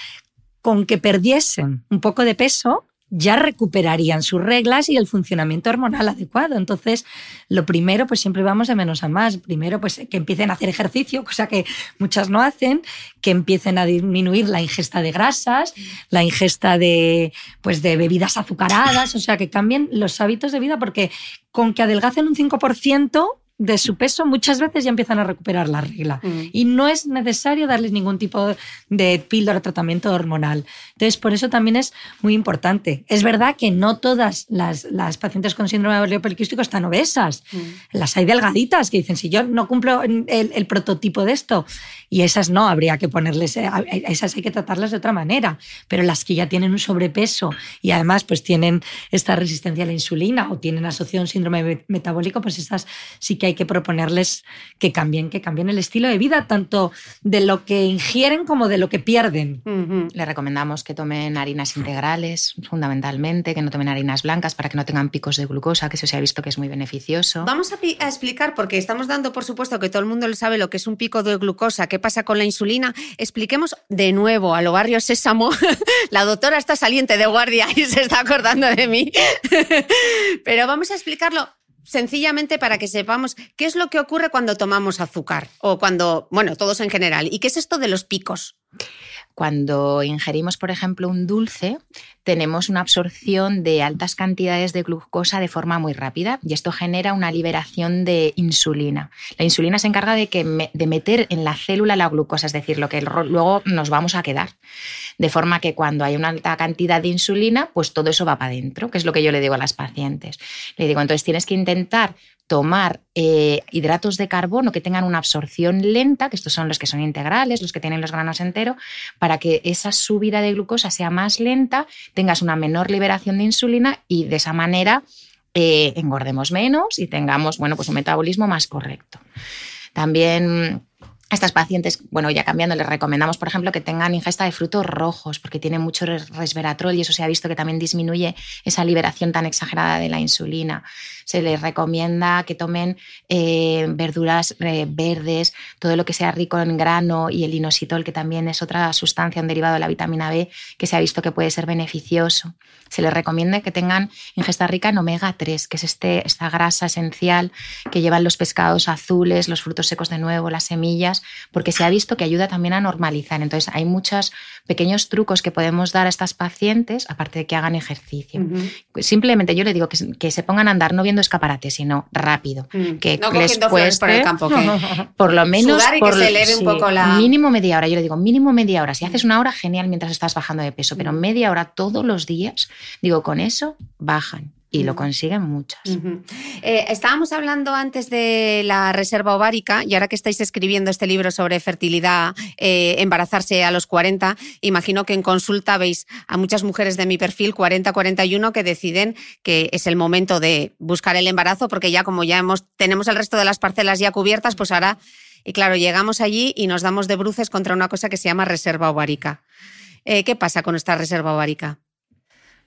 con que perdiesen un poco de peso, ya recuperarían sus reglas y el funcionamiento hormonal adecuado. Entonces, lo primero, pues siempre vamos de menos a más. Primero, pues que empiecen a hacer ejercicio, cosa que muchas no hacen, que empiecen a disminuir la ingesta de grasas, la ingesta de, pues, de bebidas azucaradas, o sea, que cambien los hábitos de vida, porque con que adelgacen un 5%, de su peso, muchas veces ya empiezan a recuperar la regla. Mm. Y no es necesario darles ningún tipo de píldora de tratamiento hormonal. Entonces, por eso también es muy importante. Es verdad que no todas las, pacientes con síndrome de ovario poliquístico están obesas. Mm. Las hay delgaditas que dicen, si yo no cumplo el, prototipo de esto, y esas no, habría que ponerles, eh, esas hay que tratarlas de otra manera. Pero las que ya tienen un sobrepeso y además pues tienen esta resistencia a la insulina o tienen asociado un síndrome metabólico, pues esas sí que hay que proponerles que cambien, que cambien el estilo de vida, tanto de lo que ingieren como de lo que pierden. Le recomendamos que tomen harinas integrales, fundamentalmente, que no tomen harinas blancas para que no tengan picos de glucosa, que eso se ha visto que es muy beneficioso. Vamos a, explicar, porque estamos dando por supuesto que todo el mundo lo sabe lo que es un pico de glucosa, qué pasa con la insulina. Expliquemos de nuevo a lo barrio Sésamo. la doctora está saliente de guardia y se está acordando de mí. Pero vamos a explicarlo sencillamente para que sepamos qué es lo que ocurre cuando tomamos azúcar o cuando, bueno, todos en general. ¿Y qué es esto de los picos? Cuando ingerimos, por ejemplo, un dulce, tenemos una absorción de altas cantidades de glucosa de forma muy rápida y esto genera una liberación de insulina. La insulina se encarga de, que de meter en la célula la glucosa, es decir, lo que luego nos vamos a quedar. De forma que cuando hay una alta cantidad de insulina, pues todo eso va para adentro, que es lo que yo le digo a las pacientes. Le digo, entonces tienes que intentar tomar eh, hidratos de carbono que tengan una absorción lenta, que estos son los que son integrales, los que tienen los granos enteros, para que esa subida de glucosa sea más lenta, tengas una menor liberación de insulina y de esa manera eh, engordemos menos y tengamos bueno, pues un metabolismo más correcto. También a estas pacientes, bueno, ya cambiando, les recomendamos, por ejemplo, que tengan ingesta de frutos rojos, porque tienen mucho resveratrol y eso se ha visto que también disminuye esa liberación tan exagerada de la insulina. Se les recomienda que tomen eh, verduras eh, verdes, todo lo que sea rico en grano y el inositol, que también es otra sustancia, un derivado de la vitamina B, que se ha visto que puede ser beneficioso. Se les recomienda que tengan ingesta rica en omega 3, que es este, esta grasa esencial que llevan los pescados azules, los frutos secos de nuevo, las semillas porque se ha visto que ayuda también a normalizar. Entonces, hay muchos pequeños trucos que podemos dar a estas pacientes, aparte de que hagan ejercicio. Simplemente yo le digo que, se pongan a andar no viendo escaparates, sino rápido. Que no les cueste, por el campo. por lo menos. y que se eleve un poco la. Mínimo media hora. Yo le digo, mínimo media hora. Si haces una hora, genial mientras estás bajando de peso, pero media hora todos los días, digo, con eso bajan y lo consiguen muchas. Eh, estábamos hablando antes de la reserva ovárica y ahora que estáis escribiendo este libro sobre fertilidad, eh, embarazarse a los 40, imagino que en consulta veis a muchas mujeres de mi perfil 40-41 que deciden que es el momento de buscar el embarazo porque ya como ya hemos, tenemos el resto de las parcelas ya cubiertas, pues ahora, y claro, llegamos allí y nos damos de bruces contra una cosa que se llama reserva ovárica. Eh, ¿Qué pasa con esta reserva ovárica?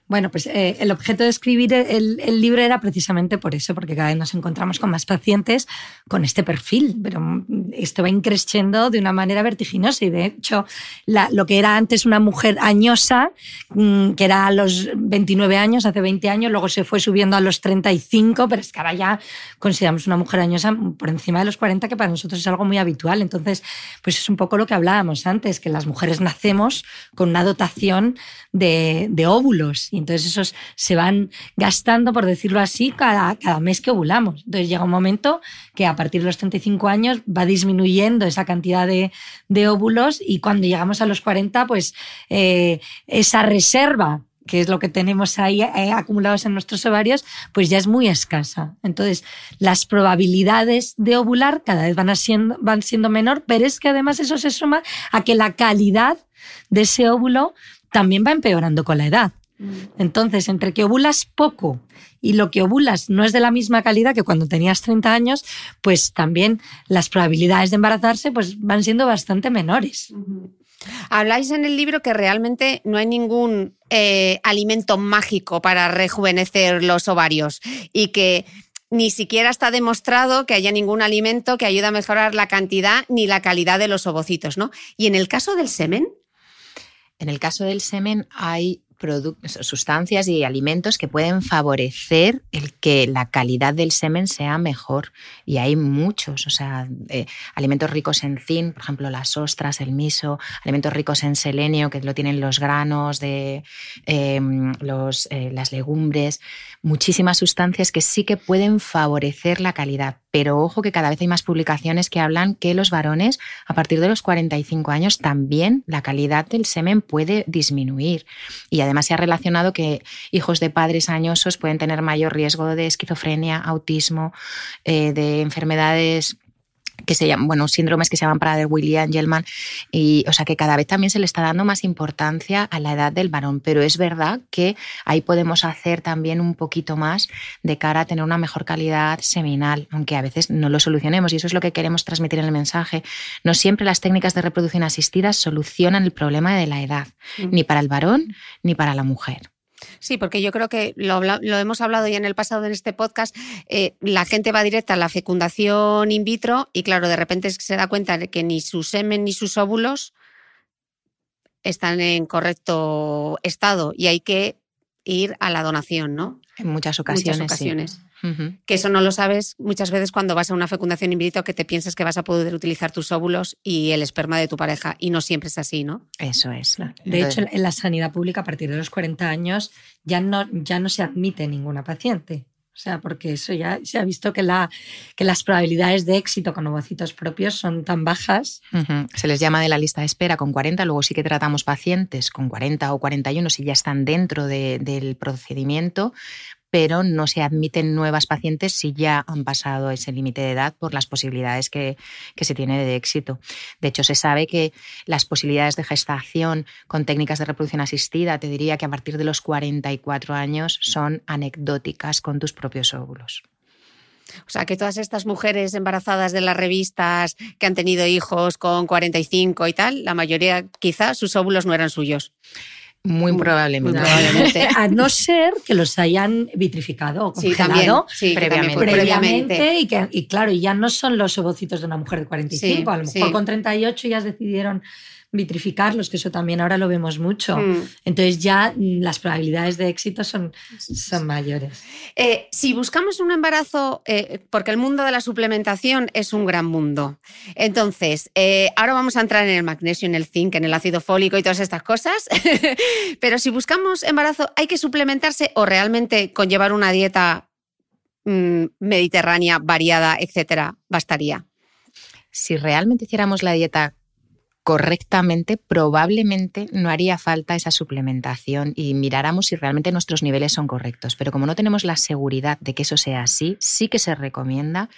Bueno, pues eh, el objeto de escribir el, libro era precisamente por eso, porque cada vez nos encontramos con más pacientes con este perfil, pero mm, esto va increciendo de una manera vertiginosa y de hecho lo que era antes una mujer añosa, mm, que era a los 29 años, hace 20 años, luego se fue subiendo a los 35, pero es que ahora ya consideramos una mujer añosa por encima de los 40, que para nosotros es algo muy habitual. Entonces, pues es un poco lo que hablábamos antes, que las mujeres nacemos con una dotación de, de óvulos y entonces esos se van gastando, por decirlo así, cada, mes que ovulamos. Entonces llega un momento que a partir de los 35 años va disminuyendo esa cantidad de, de óvulos y cuando llegamos a los 40, pues eh, esa reserva que es lo que tenemos ahí eh, acumulados en nuestros ovarios, pues ya es muy escasa. Entonces, las probabilidades de ovular cada vez van, siendo, van siendo menor, pero es que además eso se suma a que la calidad de ese óvulo también va empeorando con la edad. Mm. Entonces, entre que ovulas poco y lo que ovulas no es de la misma calidad que cuando tenías 30 años, pues también las probabilidades de embarazarse pues van siendo bastante menores. Habláis en el libro que realmente no hay ningún eh, alimento mágico para rejuvenecer los ovarios y que ni siquiera está demostrado que haya ningún alimento que ayude a mejorar la cantidad ni la calidad de los ovocitos, ¿no? Y en el caso del semen. En el caso del semen hay sustancias y alimentos que pueden favorecer el que la calidad del semen sea mejor. Y hay muchos, o sea, eh, alimentos ricos en zinc, por ejemplo, las ostras, el miso, alimentos ricos en selenio, que lo tienen los granos, de, em, los, eh, las legumbres, muchísimas sustancias que sí que pueden favorecer la calidad. Pero ojo que cada vez hay más publicaciones que hablan que los varones, a partir de los 45 años, también la calidad del semen puede disminuir. Y además se ha relacionado que hijos de padres añosos pueden tener mayor riesgo de esquizofrenia, autismo, eh, de enfermedades que se llaman, bueno, síndromes que se llaman para William Angelman, y o sea que cada vez también se le está dando más importancia a la edad del varón, pero es verdad que ahí podemos hacer también un poquito más de cara a tener una mejor calidad seminal, aunque a veces no lo solucionemos y eso es lo que queremos transmitir en el mensaje. No siempre las técnicas de reproducción asistida solucionan el problema de la edad, mm. ni para el varón ni para la mujer. Sí, porque yo creo que lo, hemos hablado ya en el pasado en este podcast, eh, la gente va directa a la fecundación in vitro y claro, de repente se da cuenta de que ni su semen ni sus óvulos están en correcto estado y hay que ir a la donación, ¿no? En muchas ocasiones. Muchas ocasiones. Que eso no lo sabes muchas veces cuando vas a una fecundación in vitro que te piensas que vas a poder utilizar tus óvulos y el esperma de tu pareja y no siempre es así, ¿no? Eso es. De hecho, en la sanidad pública a partir de los 40 años ya no, ya no se admite ninguna paciente. O sea, porque eso ya se ha visto que, la, que las probabilidades de éxito con ovocitos propios son tan bajas. Se les llama de la lista de espera con 40, luego sí que tratamos pacientes con 40 o 41 si ya están dentro del procedimiento, pero no se admiten nuevas pacientes si ya han pasado ese límite de edad por las posibilidades que, se tiene de éxito. De hecho, se sabe que las posibilidades de gestación con técnicas de reproducción asistida, te diría que a partir de los 44 años son anecdóticas con tus propios óvulos. O sea, que todas estas mujeres embarazadas de las revistas que han tenido hijos con 45 y tal, la mayoría quizás sus óvulos no eran suyos. Muy probablemente. A no ser que los hayan vitrificado o congelado previamente. previamente. y que, y claro, ya no son los ovocitos de una mujer de 45, a lo mejor con 38 ya decidieron vitrificarlos, que eso también ahora lo vemos mucho. Mm. Entonces ya mm, las probabilidades de éxito son, son mayores. Eh, si buscamos un embarazo, eh, porque el mundo de la suplementación es un gran mundo. Entonces, eh, ahora vamos a entrar en el magnesio, en el zinc, en el ácido fólico y todas estas cosas. Pero si buscamos embarazo, ¿hay que suplementarse o realmente con llevar una dieta mm, mediterránea, variada, etcétera, bastaría? Si realmente hiciéramos la dieta correctamente, probablemente no haría falta esa suplementación y miráramos si realmente nuestros niveles son correctos. Pero como no tenemos la seguridad de que eso sea así, sí que se recomienda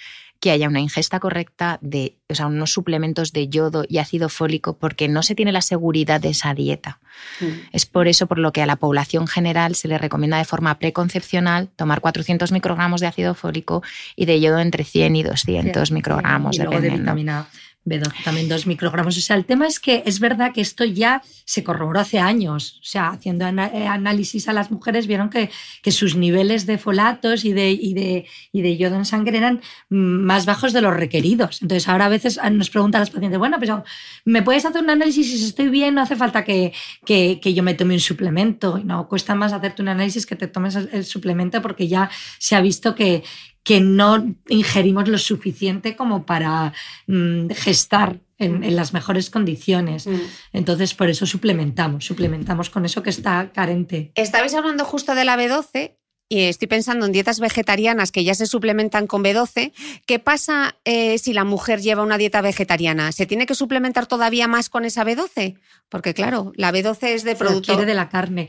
que haya una ingesta correcta de o sea, unos suplementos de yodo y ácido fólico porque no se tiene la seguridad de esa dieta. Mm. Es por eso por lo que a la población general se le recomienda de forma preconcepcional tomar 400 microgramos de ácido fólico y de yodo entre 100 y 200 microgramos. Y de vitamina B12 también dos microgramos. O sea, el tema es que es verdad que esto ya se corroboró hace años. O sea, haciendo eh, análisis a las mujeres vieron que, que sus niveles de folatos y de, y, de, y de yodo en sangre eran más bajos de los requeridos. Entonces, ahora a veces nos preguntan las pacientes, bueno, pero ¿me puedes hacer un análisis si estoy bien? No hace falta que, que, que yo me tome un suplemento. No, cuesta más hacerte un análisis que te tomes el suplemento porque ya se ha visto que, que no ingerimos lo suficiente como para mm, gestar en, las mejores condiciones. Mm. Entonces, por eso suplementamos, suplementamos con eso que está carente. Estabais hablando justo de la B12 y estoy pensando en dietas vegetarianas que ya se suplementan con B12. ¿Qué pasa eh, si la mujer lleva una dieta vegetariana? ¿Se tiene que suplementar todavía más con esa B12? Porque claro, la B12 es de producto... de la carne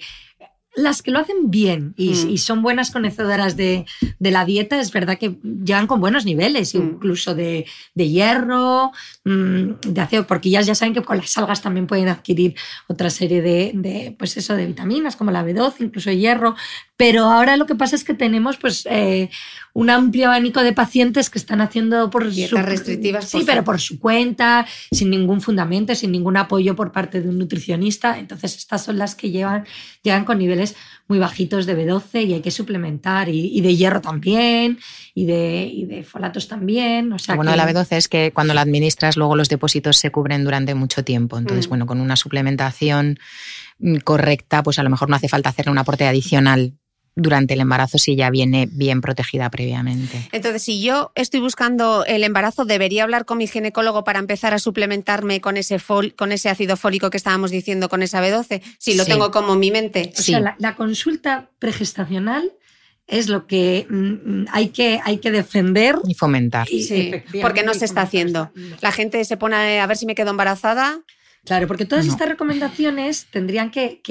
las que lo hacen bien y, mm. son buenas conocedoras de, la dieta, es verdad que llegan con buenos niveles, mm. incluso de, hierro, mm, de acero, porque ellas ya saben que con las algas también pueden adquirir otra serie de, pues eso, de vitaminas, como la B12, incluso hierro. Pero ahora lo que pasa es que tenemos pues, eh, un amplio abanico de pacientes que están haciendo por dietas restrictivas. sí, pero por su cuenta, sin ningún fundamento, sin ningún apoyo por parte de un nutricionista. Entonces, estas son las que llevan, llegan con niveles muy bajitos de B12 y hay que suplementar, y, de hierro también, y de, de folatos también. O sea bueno, la B12 es que cuando la administras, luego los depósitos se cubren durante mucho tiempo. Entonces, mm. bueno, con una suplementación mm, correcta, pues a lo mejor no hace falta hacer un aporte adicional durante el embarazo si ya viene bien protegida previamente. Entonces, si yo estoy buscando el embarazo, ¿debería hablar con mi ginecólogo para empezar a suplementarme con ese, con ese ácido fólico que estábamos diciendo, con esa B12? Si lo tengo como en mi mente. O sea, la, consulta pregestacional es lo que mm, hay, que hay que defender y fomentar. sí, porque no se está haciendo. La gente se pone a ver si me quedo embarazada Claro, porque todas estas recomendaciones tendrían que,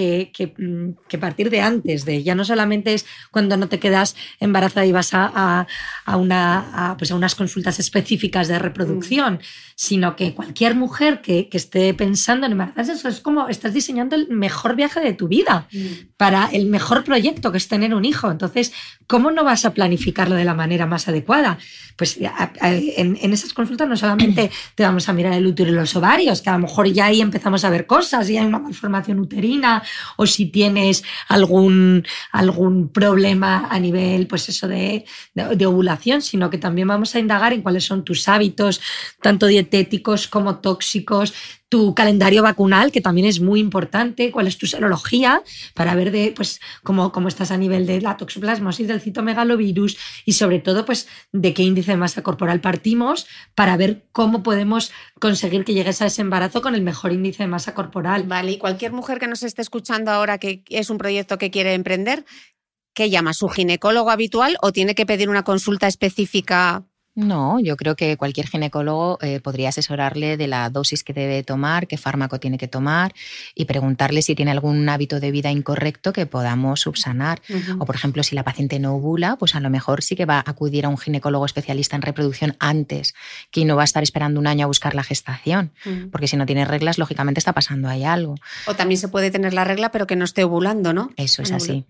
mm, que, partir de antes, de ya no solamente es cuando no te quedas embarazada y vas a, a, una, pues a unas consultas específicas de reproducción, mm. sino que cualquier mujer que, esté pensando en embarazarse, eso es como estás diseñando el mejor viaje de tu vida mm. para el mejor proyecto que es tener un hijo. Entonces, ¿cómo no vas a planificarlo de la manera más adecuada? Pues en, en esas consultas no solamente te vamos a mirar el útero y los ovarios, que a lo mejor ya hay empezamos a ver cosas, y hay una malformación uterina o si tienes algún, algún problema a nivel pues eso de, de, ovulación, sino que también vamos a indagar en cuáles son tus hábitos, tanto dietéticos como tóxicos, tu calendario vacunal, que también es muy importante, cuál es tu serología, para ver de, pues, cómo, cómo estás a nivel de la toxoplasmosis, del citomegalovirus y sobre todo pues, de qué índice de masa corporal partimos para ver cómo podemos conseguir que llegues a ese embarazo con el mejor índice de masa corporal. Vale, y cualquier mujer que nos esté escuchando ahora que es un proyecto que quiere emprender, ¿qué llama? ¿Su ginecólogo habitual o tiene que pedir una consulta específica no, yo creo que cualquier ginecólogo eh, podría asesorarle de la dosis que debe tomar, qué fármaco tiene que tomar y preguntarle si tiene algún hábito de vida incorrecto que podamos subsanar. O, por ejemplo, si la paciente no ovula, pues a lo mejor sí que va a acudir a un ginecólogo especialista en reproducción antes, que no va a estar esperando un año a buscar la gestación, porque si no tiene reglas, lógicamente está pasando ahí algo. O también se puede tener la regla, pero que no esté ovulando, ¿no? Eso es así.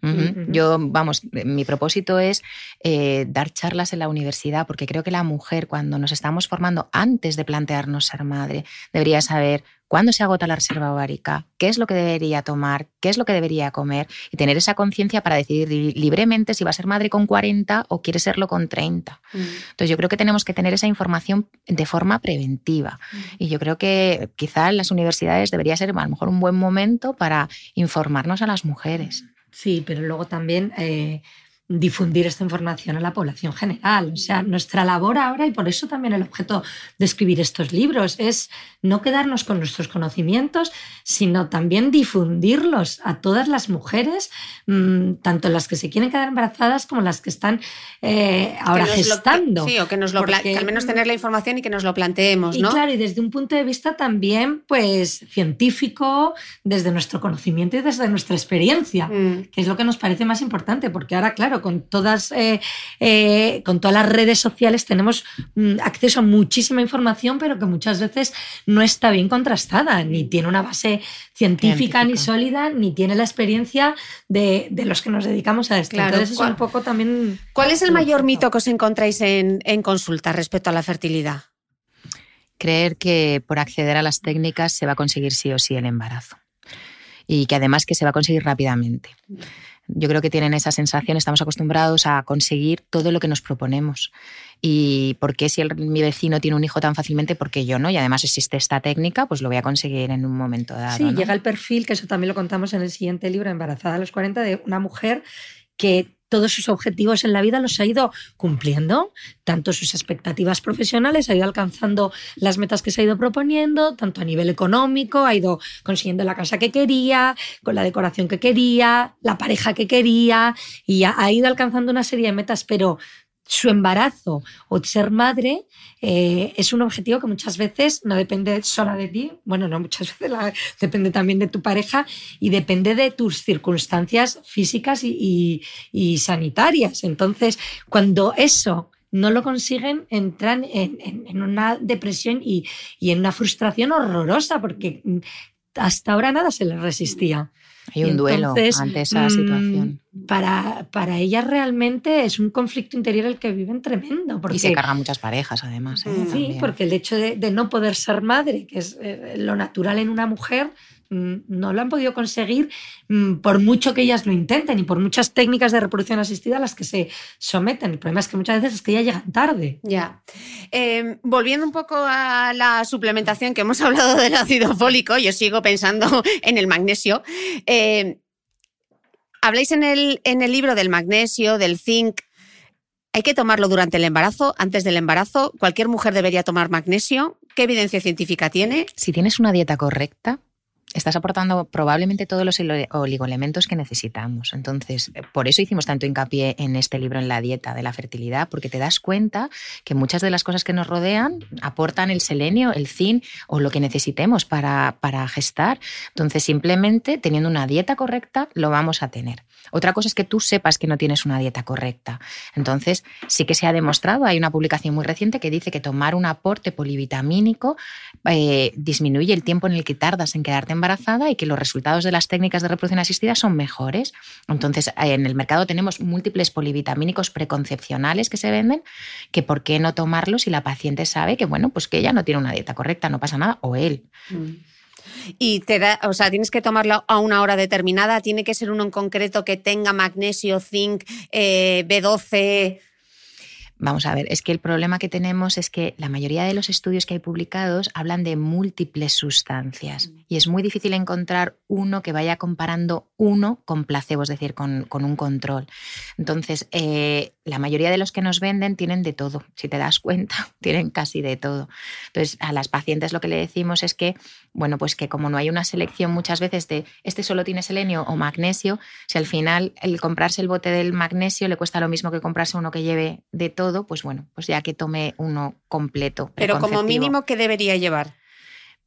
Yo, vamos, mi propósito es eh, dar charlas en la universidad, porque creo que la mujer, cuando nos estamos formando antes de plantearnos ser madre, debería saber cuándo se agota la reserva ovárica, qué es lo que debería tomar, qué es lo que debería comer y tener esa conciencia para decidir libremente si va a ser madre con 40 o quiere serlo con 30. Mm. Entonces yo creo que tenemos que tener esa información de forma preventiva mm. y yo creo que quizá en las universidades debería ser a lo mejor un buen momento para informarnos a las mujeres. Sí, pero luego también eh, difundir esta información a la población general. O sea, nuestra labor ahora, y por eso también el objeto de escribir estos libros, es no quedarnos con nuestros conocimientos, sino también difundirlos a todas las mujeres, mm, tanto las que se quieren quedar embarazadas como las que están eh, ahora gestando. sí, o que, nos lo que al menos tener la información y que nos lo planteemos. Y claro, y desde un punto de vista también pues, científico, desde nuestro conocimiento y desde nuestra experiencia, mm. que es lo que nos parece más importante, porque ahora, claro, con todas, eh, eh, con todas las redes sociales tenemos mm, acceso a muchísima información, pero que muchas veces no está bien contrastada, ni tiene una base científica, ni sólida, ni tiene la experiencia de, los que nos dedicamos a esto. Entonces es un poco también... ¿Cuál es el mayor mito que os encontráis en, en consulta respecto a la fertilidad? Creer que por acceder a las técnicas se va a conseguir sí o sí el embarazo y que además que se va a conseguir rápidamente. Yo creo que tienen esa sensación, estamos acostumbrados a conseguir todo lo que nos proponemos. ¿Y por qué si mi vecino tiene un hijo tan fácilmente, por qué yo no? Y además existe esta técnica, pues lo voy a conseguir en un momento dado. Sí, llega el perfil, que eso también lo contamos en el siguiente libro, Embarazada a los 40, de una mujer que todos sus objetivos en la vida los ha ido cumpliendo, tanto sus expectativas profesionales, ha ido alcanzando las metas que se ha ido proponiendo, tanto a nivel económico, ha ido consiguiendo la casa que quería, con la decoración que quería, la pareja que quería, y ha, ido alcanzando una serie de metas, pero su embarazo o ser madre eh, es un objetivo que muchas veces no depende sola de ti, bueno, no muchas veces depende también de tu pareja y depende de tus circunstancias físicas y, sanitarias. Entonces, cuando eso no lo consiguen, entran en, una depresión y, y, en una frustración horrorosa, porque hasta ahora nada se les resistía. Hay un duelo ante esa mm, situación. Para, para ellas realmente es un conflicto interior el que viven tremendo. y se cargan muchas parejas, además. ¿eh? Sí, porque el hecho de, de, no poder ser madre, que es eh, lo natural en una mujer, Mm, no lo han podido conseguir mm, por mucho que ellas lo intenten y por muchas técnicas de reproducción asistida a las que se someten. El problema es que muchas veces es que ya llegan tarde. Ya. Em, volviendo un poco a la suplementación que hemos hablado del ácido fólico, yo sigo pensando en el magnesio. Em, habláis en el, en el libro del magnesio, del zinc. ¿Hay que tomarlo durante el embarazo, antes del embarazo? ¿Cualquier mujer debería tomar magnesio? ¿Qué evidencia científica tiene? Si tienes una dieta correcta, estás aportando probablemente todos los oligoelementos que necesitamos. Entonces, eh, por eso hicimos tanto hincapié en este libro, en la dieta de la fertilidad, porque te das cuenta que muchas de las cosas que nos rodean aportan el selenio, el zinc o lo que necesitemos para, para gestar. Entonces, simplemente teniendo una dieta correcta, lo vamos a tener. Otra cosa es que tú sepas que no tienes una dieta correcta. Entonces, sí que se ha demostrado, hay una publicación muy reciente que dice que tomar un aporte polivitamínico eh, disminuye el tiempo en el que tardas en quedarte embarazada y que los resultados de las técnicas de reproducción asistida son mejores. Entonces, en el mercado tenemos múltiples polivitamínicos preconcepcionales que se venden, que por qué no tomarlos si la paciente sabe que, bueno, pues que ella no tiene una dieta correcta, no pasa nada, o él. Mm. Y te da, o sea, tienes que tomarlo a una hora determinada, tiene que ser uno en concreto que tenga magnesio, zinc, eh, B12. Vamos a ver, es que el problema que tenemos es que la mayoría de los estudios que hay publicados hablan de múltiples sustancias y es muy difícil encontrar uno que vaya comparando uno con placebo, es decir, con, un control. Entonces, eh, la mayoría de los que nos venden tienen de todo, si te das cuenta, tienen casi de todo. Entonces, a las pacientes lo que le decimos es que, bueno, pues que como no hay una selección muchas veces de este solo tiene selenio o magnesio, si al final el comprarse el bote del magnesio le cuesta lo mismo que comprarse uno que lleve de todo, pues bueno, pues ya que tome uno completo. Pero como mínimo, ¿qué debería llevar?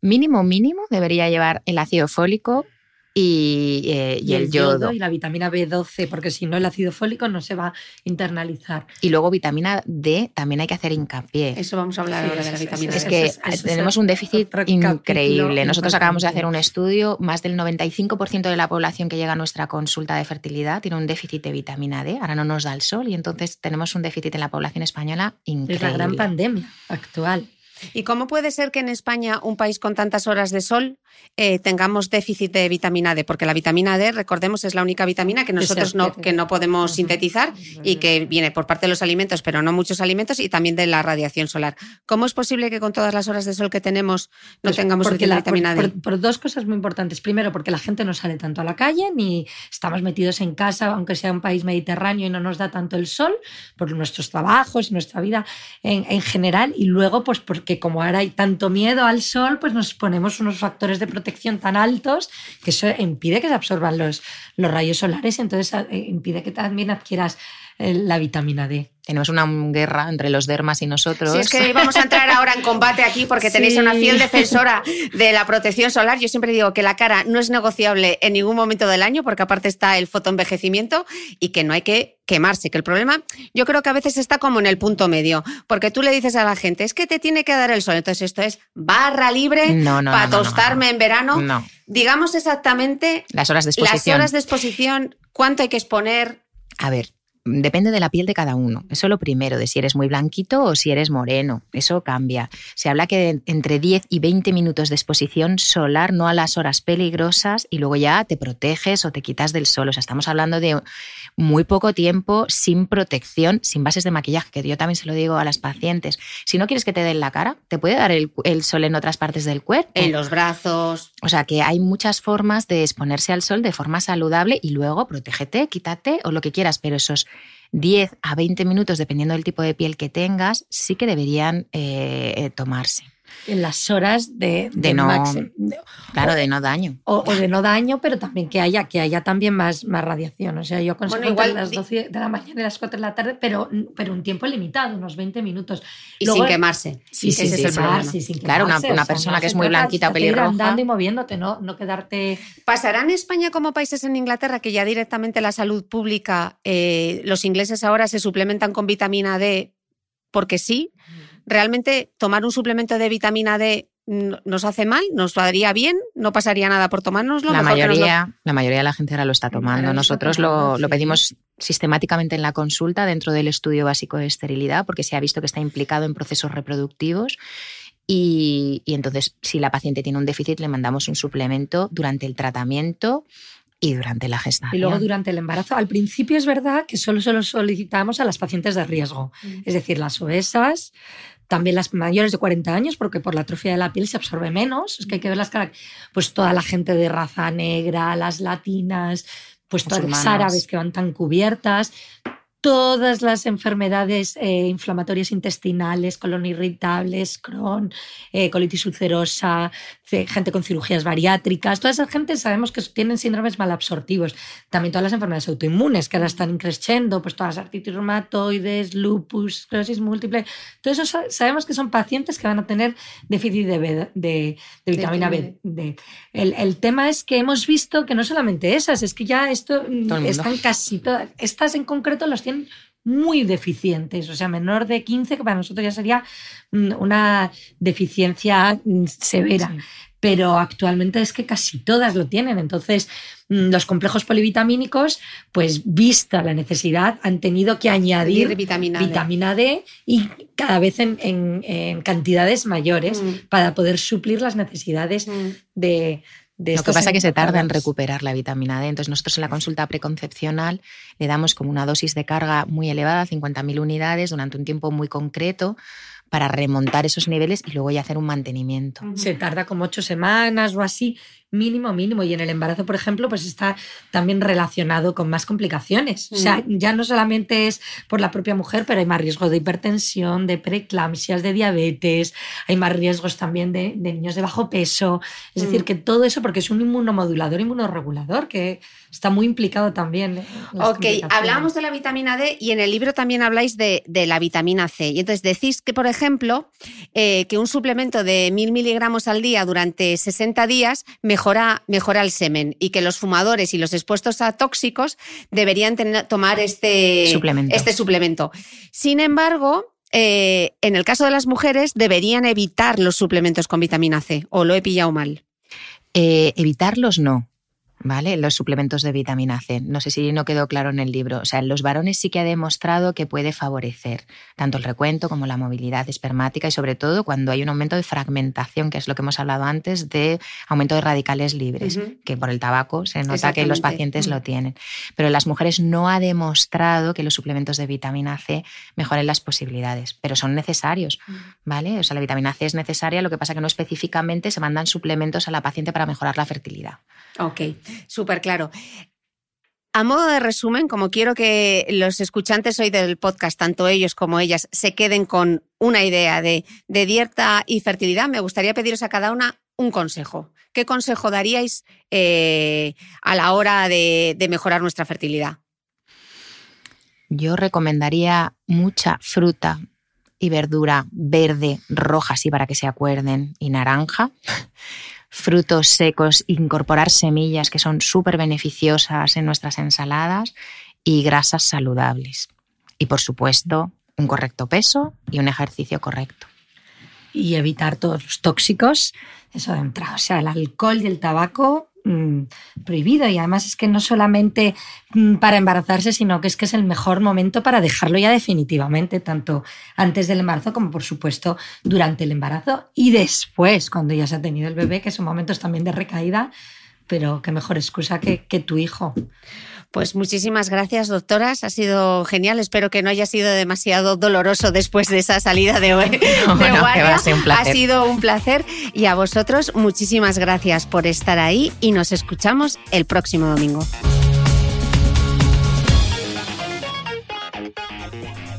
Mínimo, mínimo, debería llevar el ácido fólico, y, eh, el, yodo. Y la vitamina B12, porque si no el ácido fólico no se va a internalizar. Y luego vitamina D también hay que hacer hincapié. Eso vamos a hablar ahora de la vitamina D. Es que tenemos un déficit increíble. Nosotros acabamos de hacer un estudio, más del 95% de la población que llega a nuestra consulta de fertilidad tiene un déficit de vitamina D, ahora no nos da el sol y entonces tenemos un déficit en la población española increíble. Es la gran pandemia actual. ¿Y cómo puede ser que en España, un país con tantas horas de sol, eh, tengamos déficit de vitamina D? Porque la vitamina D, recordemos, es la única vitamina que nosotros no, que no podemos sintetizar y que viene por parte de los alimentos, pero no muchos alimentos, y también de la radiación solar. ¿Cómo es posible que con todas las horas de sol que tenemos no pues tengamos la, vitamina D? Por, dos cosas muy importantes. Primero, porque la gente no sale tanto a la calle, ni estamos metidos en casa, aunque sea un país mediterráneo y no nos da tanto el sol, por nuestros trabajos, nuestra vida en, en general. Y luego, pues porque que como ahora hay tanto miedo al sol, pues nos ponemos unos factores de protección tan altos que eso impide que se absorban los, los rayos solares. Y entonces eh, impide que también adquieras la vitamina D. Tenemos una guerra entre los dermas y nosotros. Sí, es que vamos a entrar ahora en combate aquí porque tenéis una fiel defensora de la protección solar. Yo siempre digo que la cara no es negociable en ningún momento del año porque aparte está el fotoenvejecimiento y que no hay que quemarse, que el problema yo creo que a veces está como en el punto medio, porque tú le dices a la gente, es que te tiene que dar el sol, entonces esto es barra libre para tostarme en verano. Digamos exactamente las horas de exposición. Las horas de exposición, cuánto hay que exponer. A ver, Depende de la piel de cada uno. Eso es lo primero, de si eres muy blanquito o si eres moreno. Eso cambia. Se habla que entre 10 y 20 minutos de exposición solar, no a las horas peligrosas, y luego ya te proteges o te quitas del sol. O sea, estamos hablando de muy poco tiempo sin protección, sin bases de maquillaje, que yo también se lo digo a las pacientes. Si no quieres que te den la cara, te puede dar el, el sol en otras partes del cuerpo. En los brazos. O sea, que hay muchas formas de exponerse al sol de forma saludable y luego protégete, quítate o lo que quieras, pero esos 10 a 20 minutos, dependiendo del tipo de piel que tengas, sí que deberían eh, eh, tomarse en las horas de, de, no, claro, de no daño. O, de no daño, pero también que haya, que haya también más, más radiación. O sea, yo consigo igual, las 12 de la mañana y las 4 de la tarde, pero, pero un tiempo limitado, unos 20 minutos. Y sin quemarse. Sí, sí, sí, Claro, una, persona que es muy blanquita o pelirroja. andando y moviéndote, no, no quedarte... ¿Pasará en España como países en Inglaterra que ya directamente la salud pública, eh, los ingleses ahora se suplementan con vitamina D porque sí? Realmente tomar un suplemento de vitamina D nos hace mal, nos haría bien, no pasaría nada por tomárnoslo. La mayoría, la mayoría de la gente ahora lo está tomando. Nosotros lo, pedimos sistemáticamente en la consulta dentro del estudio básico de esterilidad porque se ha visto que está implicado en procesos reproductivos. Y, y entonces, si la paciente tiene un déficit, le mandamos un suplemento durante el tratamiento y durante la gestación. Y luego durante el embarazo. Al principio es verdad que solo se lo solicitamos a las pacientes de riesgo, mm. es decir, las obesas, también las mayores de 40 años, porque por la atrofia de la piel se absorbe menos. Es que hay que ver las caras. Pues toda la gente de raza negra, las latinas, pues todas las árabes que van tan cubiertas, todas las enfermedades eh, inflamatorias intestinales, colon irritables, Crohn, eh, colitis ulcerosa, gente con cirugías bariátricas, toda esa gente sabemos que tienen síndromes malabsortivos. También todas las enfermedades autoinmunes que ahora están creciendo, pues todas las artritis reumatoides, lupus, esclerosis múltiple, todo eso sabemos que son pacientes que van a tener déficit de, vitamina B. El, el, tema es que hemos visto que no solamente esas, es que ya esto están casi todas, estas en concreto las tienen muy deficientes, o sea, menor de 15, que para nosotros ya sería mm, una deficiencia mm, severa. Pero actualmente es que casi todas lo tienen. Entonces, mm, los complejos polivitamínicos, pues vista la necesidad, han tenido que añadir vitamina, D. y cada vez en, cantidades mayores para poder suplir las necesidades de, de Lo que pasa es que se tarda en recuperar la vitamina D. Entonces, nosotros en la consulta preconcepcional le damos como una dosis de carga muy elevada, 50.000 unidades, durante un tiempo muy concreto para remontar esos niveles y luego ya hacer un mantenimiento. Se tarda como ocho semanas o así, mínimo, mínimo. Y en el embarazo, por ejemplo, pues está también relacionado con más complicaciones. O sea, ya no solamente es por la propia mujer, pero hay más riesgo de hipertensión, de preeclampsias, de diabetes, hay más riesgos también de, niños de bajo peso. Es decir, mm. que todo eso, porque es un inmunomodulador, inmunoregulador, que está muy implicado también. ok, hablamos de la vitamina D y en el libro también habláis de, la vitamina C. Y entonces decís que, por ejemplo, eh, que un suplemento de mil miligramos al día durante 60 días mejora, mejora el semen y que los fumadores y los expuestos a tóxicos deberían tomar este suplemento. este suplemento. Sin embargo, eh, en el caso de las mujeres deberían evitar los suplementos con vitamina C, o lo he pillado mal. Eh, evitarlos no. ¿Vale? Los suplementos de vitamina C. No sé si no quedó claro en el libro. O sea, en los varones sí que ha demostrado que puede favorecer tanto el recuento como la movilidad espermática y sobre todo cuando hay un aumento de fragmentación, que es lo que hemos hablado antes, de aumento de radicales libres, que por el tabaco se nota que los pacientes lo tienen. Pero en las mujeres no ha demostrado que los suplementos de vitamina C mejoren las posibilidades, pero son necesarios, ¿vale? O sea, la vitamina C es necesaria, lo que pasa que no específicamente se mandan suplementos a la paciente para mejorar la fertilidad. Ok. Súper claro. A modo de resumen, como quiero que los escuchantes hoy del podcast, tanto ellos como ellas, se queden con una idea de, dieta y fertilidad, me gustaría pediros a cada una un consejo. ¿Qué consejo daríais eh, a la hora de, de mejorar nuestra fertilidad? Yo recomendaría mucha fruta y verdura verde, roja, así para que se acuerden, y naranja frutos secos, incorporar semillas que son súper beneficiosas en nuestras ensaladas y grasas saludables. Y por supuesto, un correcto peso y un ejercicio correcto. Y evitar todos los tóxicos, eso de entrada, o sea, el alcohol y el tabaco Mm, prohibido y además es que no solamente mm, para embarazarse, sino que es que es el mejor momento para dejarlo ya definitivamente, tanto antes del embarazo como por supuesto durante el embarazo y después, cuando ya se ha tenido el bebé, que son momentos también de recaída, pero qué mejor excusa que, que tu hijo. Pues muchísimas gracias, doctoras. Ha sido genial. Espero que no haya sido demasiado doloroso después de esa salida de, hoy. Ha sido un placer. Y a vosotros, muchísimas gracias por estar ahí y nos escuchamos el próximo domingo.